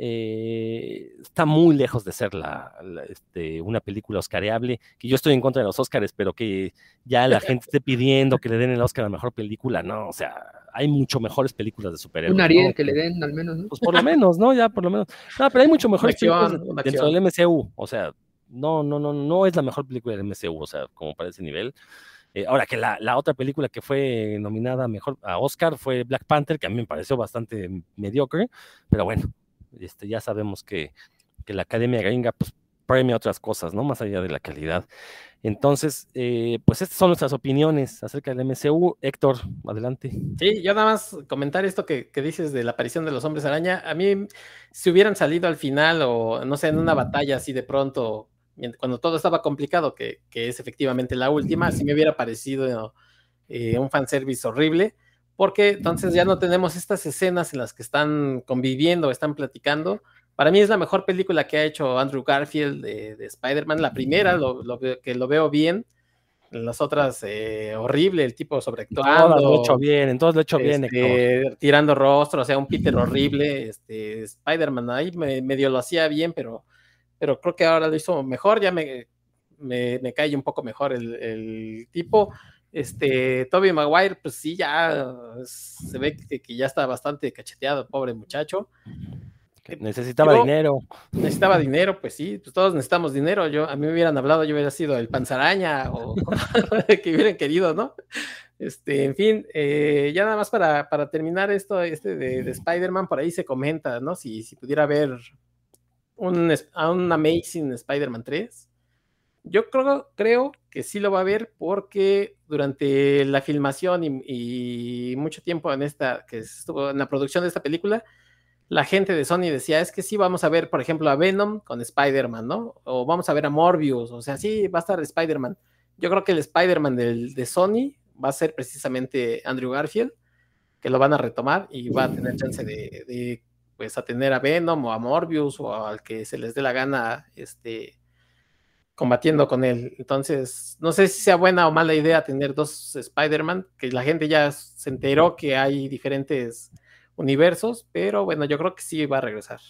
Eh, está muy lejos de ser la, este, una película oscareable, que yo estoy en contra de los Oscars, pero que ya la gente esté pidiendo que le den el Oscar a la mejor película, no, o sea, hay mucho mejores películas de superhéroes. Un Ariel que le den al menos, Pues por lo menos, ¿no? Ya por lo menos. No, pero hay mucho mejores películas dentro del MCU, o sea, no, no, no, no es la mejor película del MCU, o sea, como para ese nivel. Eh, ahora que la, la, otra película que fue nominada mejor a Oscar fue Black Panther, que a mí me pareció bastante mediocre, pero bueno, este, ya sabemos que, la Academia Gringa pues, premia otras cosas, ¿no? Más allá de la calidad. Entonces, eh, pues estas son nuestras opiniones acerca del MCU. Héctor, adelante. Sí, yo nada más comentar esto que, dices de la aparición de los hombres araña. A mí, si hubieran salido al final o, no sé, en una batalla así de pronto, cuando todo estaba complicado, que, es efectivamente la última, sí me hubiera parecido eh, un fanservice horrible porque entonces ya no tenemos estas escenas en las que están conviviendo, están platicando. Para mí es la mejor película que ha hecho Andrew Garfield de, Spider-Man, la primera, lo, que lo veo bien. En las otras, eh, horrible, el tipo sobreactuando. Todas lo he hecho bien, entonces lo he hecho bien. Este, tirando rostro, o sea, un Peter horrible. Este, Spider-Man ahí medio lo hacía bien, pero, pero creo que ahora lo hizo mejor, ya me, me, cae un poco mejor el, el tipo. Este, Toby Maguire, pues sí, ya se ve que, ya está bastante cacheteado, pobre muchacho. necesitaba dinero. Necesitaba dinero, pues sí, pues todos necesitamos dinero. Yo, a mí me hubieran hablado, yo hubiera sido el panzaraña o que hubieran querido, ¿no? Este, en fin, eh, ya nada más para, terminar esto este de, Spider-Man, por ahí se comenta, ¿no? Si, si pudiera haber un, un Amazing Spider-Man 3 yo creo, creo que sí lo va a ver porque durante la filmación y, mucho tiempo en esta, que estuvo en la producción de esta película, la gente de Sony decía, es que sí vamos a ver, por ejemplo, a Venom con Spider-Man, ¿no? O vamos a ver a Morbius, o sea, sí, va a estar Spider-Man. Yo creo que el Spider-Man de Sony va a ser precisamente Andrew Garfield, que lo van a retomar y va a tener chance de, de pues, a tener a Venom o a Morbius o al que se les dé la gana, este, combatiendo con él. Entonces, no sé si sea buena o mala idea tener dos Spider-Man, que la gente ya se enteró que hay diferentes universos, pero bueno, yo creo que sí va a regresar.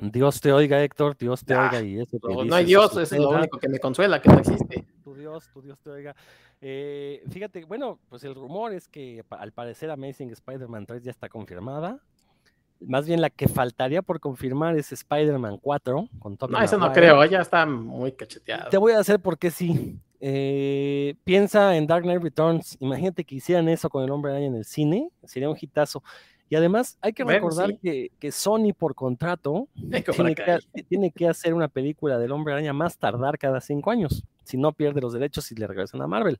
Dios te oiga, Héctor, Dios te Ah, oiga y eso No, hay Dios, eso es lo único que me consuela, que no existe. Tu Dios, tu Dios te oiga. Eh, fíjate, bueno, pues el rumor es que al parecer Amazing Spider-Man 3 ya está confirmada. Más bien la que faltaría por confirmar es Spider-Man 4 con Tobey No, eso no creo, ya está muy cacheteado. Te voy a hacer porque sí. Eh, piensa en Dark Knight Returns. Imagínate que hicieran eso con el hombre araña en el cine. Sería un hitazo. Y además hay que Bueno, recordar sí. que, que Sony por contrato tiene que, tiene que hacer una película del hombre araña más tardar cada cinco años. Si no pierde los derechos y le regresan a Marvel.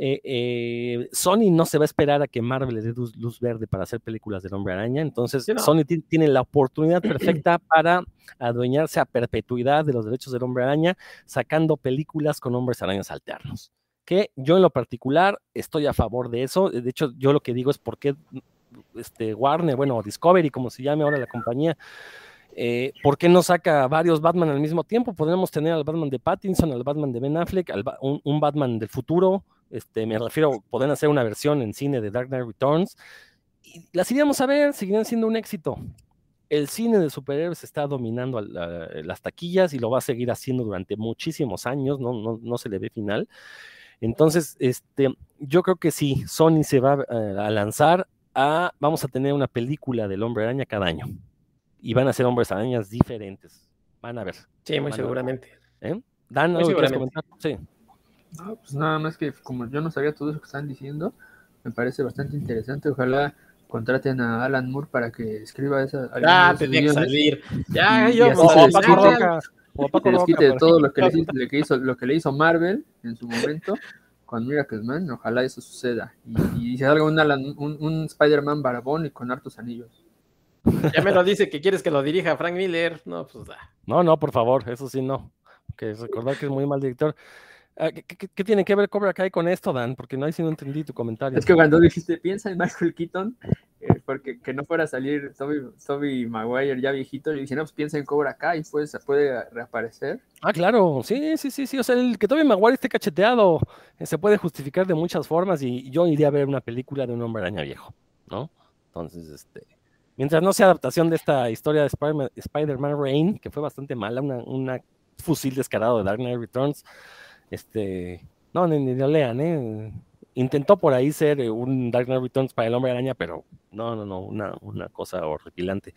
Eh, eh, Sony no se va a esperar a que Marvel le dé luz, luz verde para hacer películas del hombre araña. Entonces, Sí, no. Sony ti- tiene la oportunidad perfecta para adueñarse a perpetuidad de los derechos del hombre araña, sacando películas con hombres arañas alternos. Que yo en lo particular estoy a favor de eso. De hecho, yo lo que digo es por qué este, Warner, bueno, Discovery, como se llame ahora la compañía, eh, ¿por qué no saca varios Batman al mismo tiempo? Podríamos tener al Batman de Pattinson, al Batman de Ben Affleck, al Ba- un, un Batman del futuro. Este, me refiero, pueden hacer una versión en cine de Dark Knight Returns. Y las iríamos a ver, seguirían siendo un éxito. El cine de superhéroes está dominando a la- las taquillas y lo va a seguir haciendo durante muchísimos años, no, no, no se le ve final. Entonces, este, yo creo que sí, Sony se va eh, a lanzar a, vamos a tener una película del hombre araña cada año. Y van a ser hombres arañas diferentes. Van a ver. Sí, muy seguramente. ¿eh? Dan, Muy ¿algo que quieras seguramente. comentar? Sí. No, pues nada más que como yo no sabía todo eso que están diciendo, me parece bastante interesante. Ojalá contraten a Alan Moore para que escriba esa. Esos tenía que salir. Ya, Y yo así O, a Paco quite- Roca. O a Paco Roca, quite de todo lo que, le hizo, lo, que hizo, lo que le hizo Marvel en su momento con Miracle Man. Ojalá eso suceda. Y, y se salga un, Alan- un, un Spider-Man barbón y con hartos anillos. Ya me lo dice que quieres que lo dirija Frank Miller. No, pues ah. No, no, por favor, eso sí no. Que recordar que es muy mal director. Ah, ¿Qué, qué- qué tiene que ver Cobra Kai con esto, Dan? Porque no, ahí sí no entendí tu comentario. Es que cuando dijiste, piensa en Michael Keaton, eh, porque que no fuera a salir Toby, Toby Maguire ya viejito, y dije, no, pues piensa en Cobra Kai, pues puede reaparecer. Ah, claro, sí, sí, sí, sí. O sea, el que Tobey Maguire esté cacheteado eh, se puede justificar de muchas formas y yo iría a ver una película de un hombre araña viejo, ¿no? Entonces, este, mientras no sea adaptación de esta historia de Spider-Man Spider-Man Reign, que fue bastante mala, una, una fusil descarado de Dark Knight Returns, este, no, ni, ni lo lean, ¿eh? Intentó por ahí ser eh, un Dark Knight Returns para el hombre araña, pero no, no, no, una, una cosa horripilante.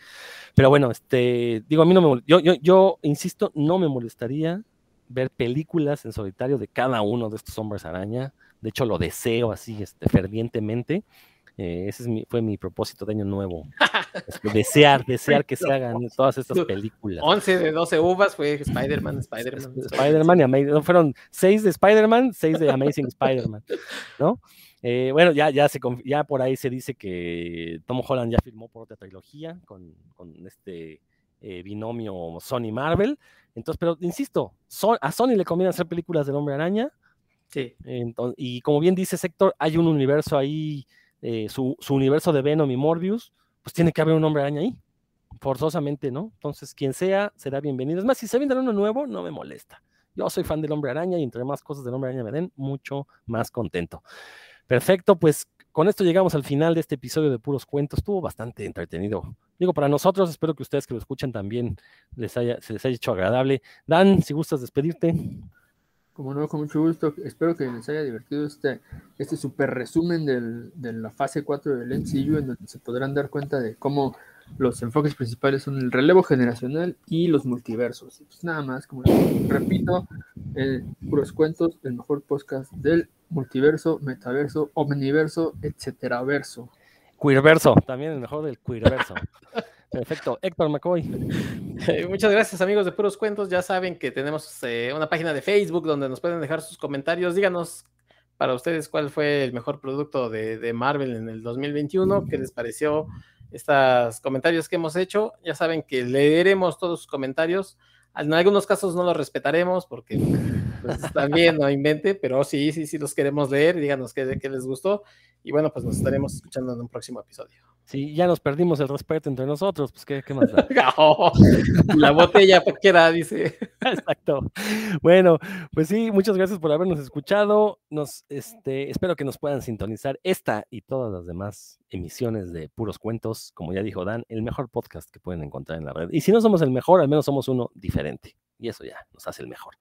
Pero bueno, este, digo, a mí no me yo, yo, yo insisto, no me molestaría ver películas en solitario de cada uno de estos hombres araña. De hecho, lo deseo así, este, fervientemente. Eh, ese es mi- fue mi propósito de año nuevo. Este, desear, desear que se hagan todas estas películas. 11 de 12 uvas fue Spider-Man, Spider-Man. Spider-Man y Amazing, fueron seis de Spider-Man, seis de Amazing Spider-Man, ¿no? Eh, bueno, ya, ya, se, ya por ahí se dice que Tom Holland ya firmó por otra trilogía con, con este eh, binomio Sony Marvel. Entonces, pero insisto, a Sony le conviene hacer películas del Hombre Araña. Sí. y como bien dice Sector, hay un universo ahí, eh, su, su universo de Venom y Morbius, pues tiene que haber un Hombre Araña ahí forzosamente, ¿no? Entonces, quien sea, será bienvenido. Es más, si se vende uno nuevo, no me molesta. Yo soy fan del Hombre Araña y entre más cosas del Hombre Araña me den, mucho más contento. Perfecto, pues con esto llegamos al final de este episodio de Puros Cuentos. Estuvo bastante entretenido. Digo, para nosotros, espero que ustedes que lo escuchan también les haya, se les haya hecho agradable. Dan, si gustas despedirte. Como no, con mucho gusto. Espero que les haya divertido este, este super resumen del- de la fase 4 del MCU, en donde se podrán dar cuenta de cómo los enfoques principales son el relevo generacional y los multiversos. Pues nada más, como repito, eh, puros cuentos, el mejor podcast del multiverso, metaverso, omniverso, etcétera verso. Queerverso, también el mejor del Queerverso. Perfecto. Héctor McCoy. Eh, Muchas gracias amigos de Puros Cuentos. Ya saben que tenemos eh, una página de Facebook donde nos pueden dejar sus comentarios. Díganos para ustedes cuál fue el mejor producto de, Marvel en el 2021. ¿Qué les pareció estos comentarios que hemos hecho? Ya saben que leeremos todos sus comentarios. En algunos casos no los respetaremos porque pues, también no invente, pero sí, sí, sí los queremos leer. Díganos qué, qué les gustó. Y bueno, pues nos estaremos escuchando en un próximo episodio. Sí, ya nos perdimos el respeto entre nosotros, pues qué, qué más da? La botella dice. Exacto. Bueno, pues sí, muchas gracias por habernos escuchado. Nos, este, espero que nos puedan sintonizar esta y todas las demás emisiones de puros cuentos. Como ya dijo Dan, el mejor podcast que pueden encontrar en la red. Y si no somos el mejor, al menos somos uno diferente. Y eso ya nos hace el mejor.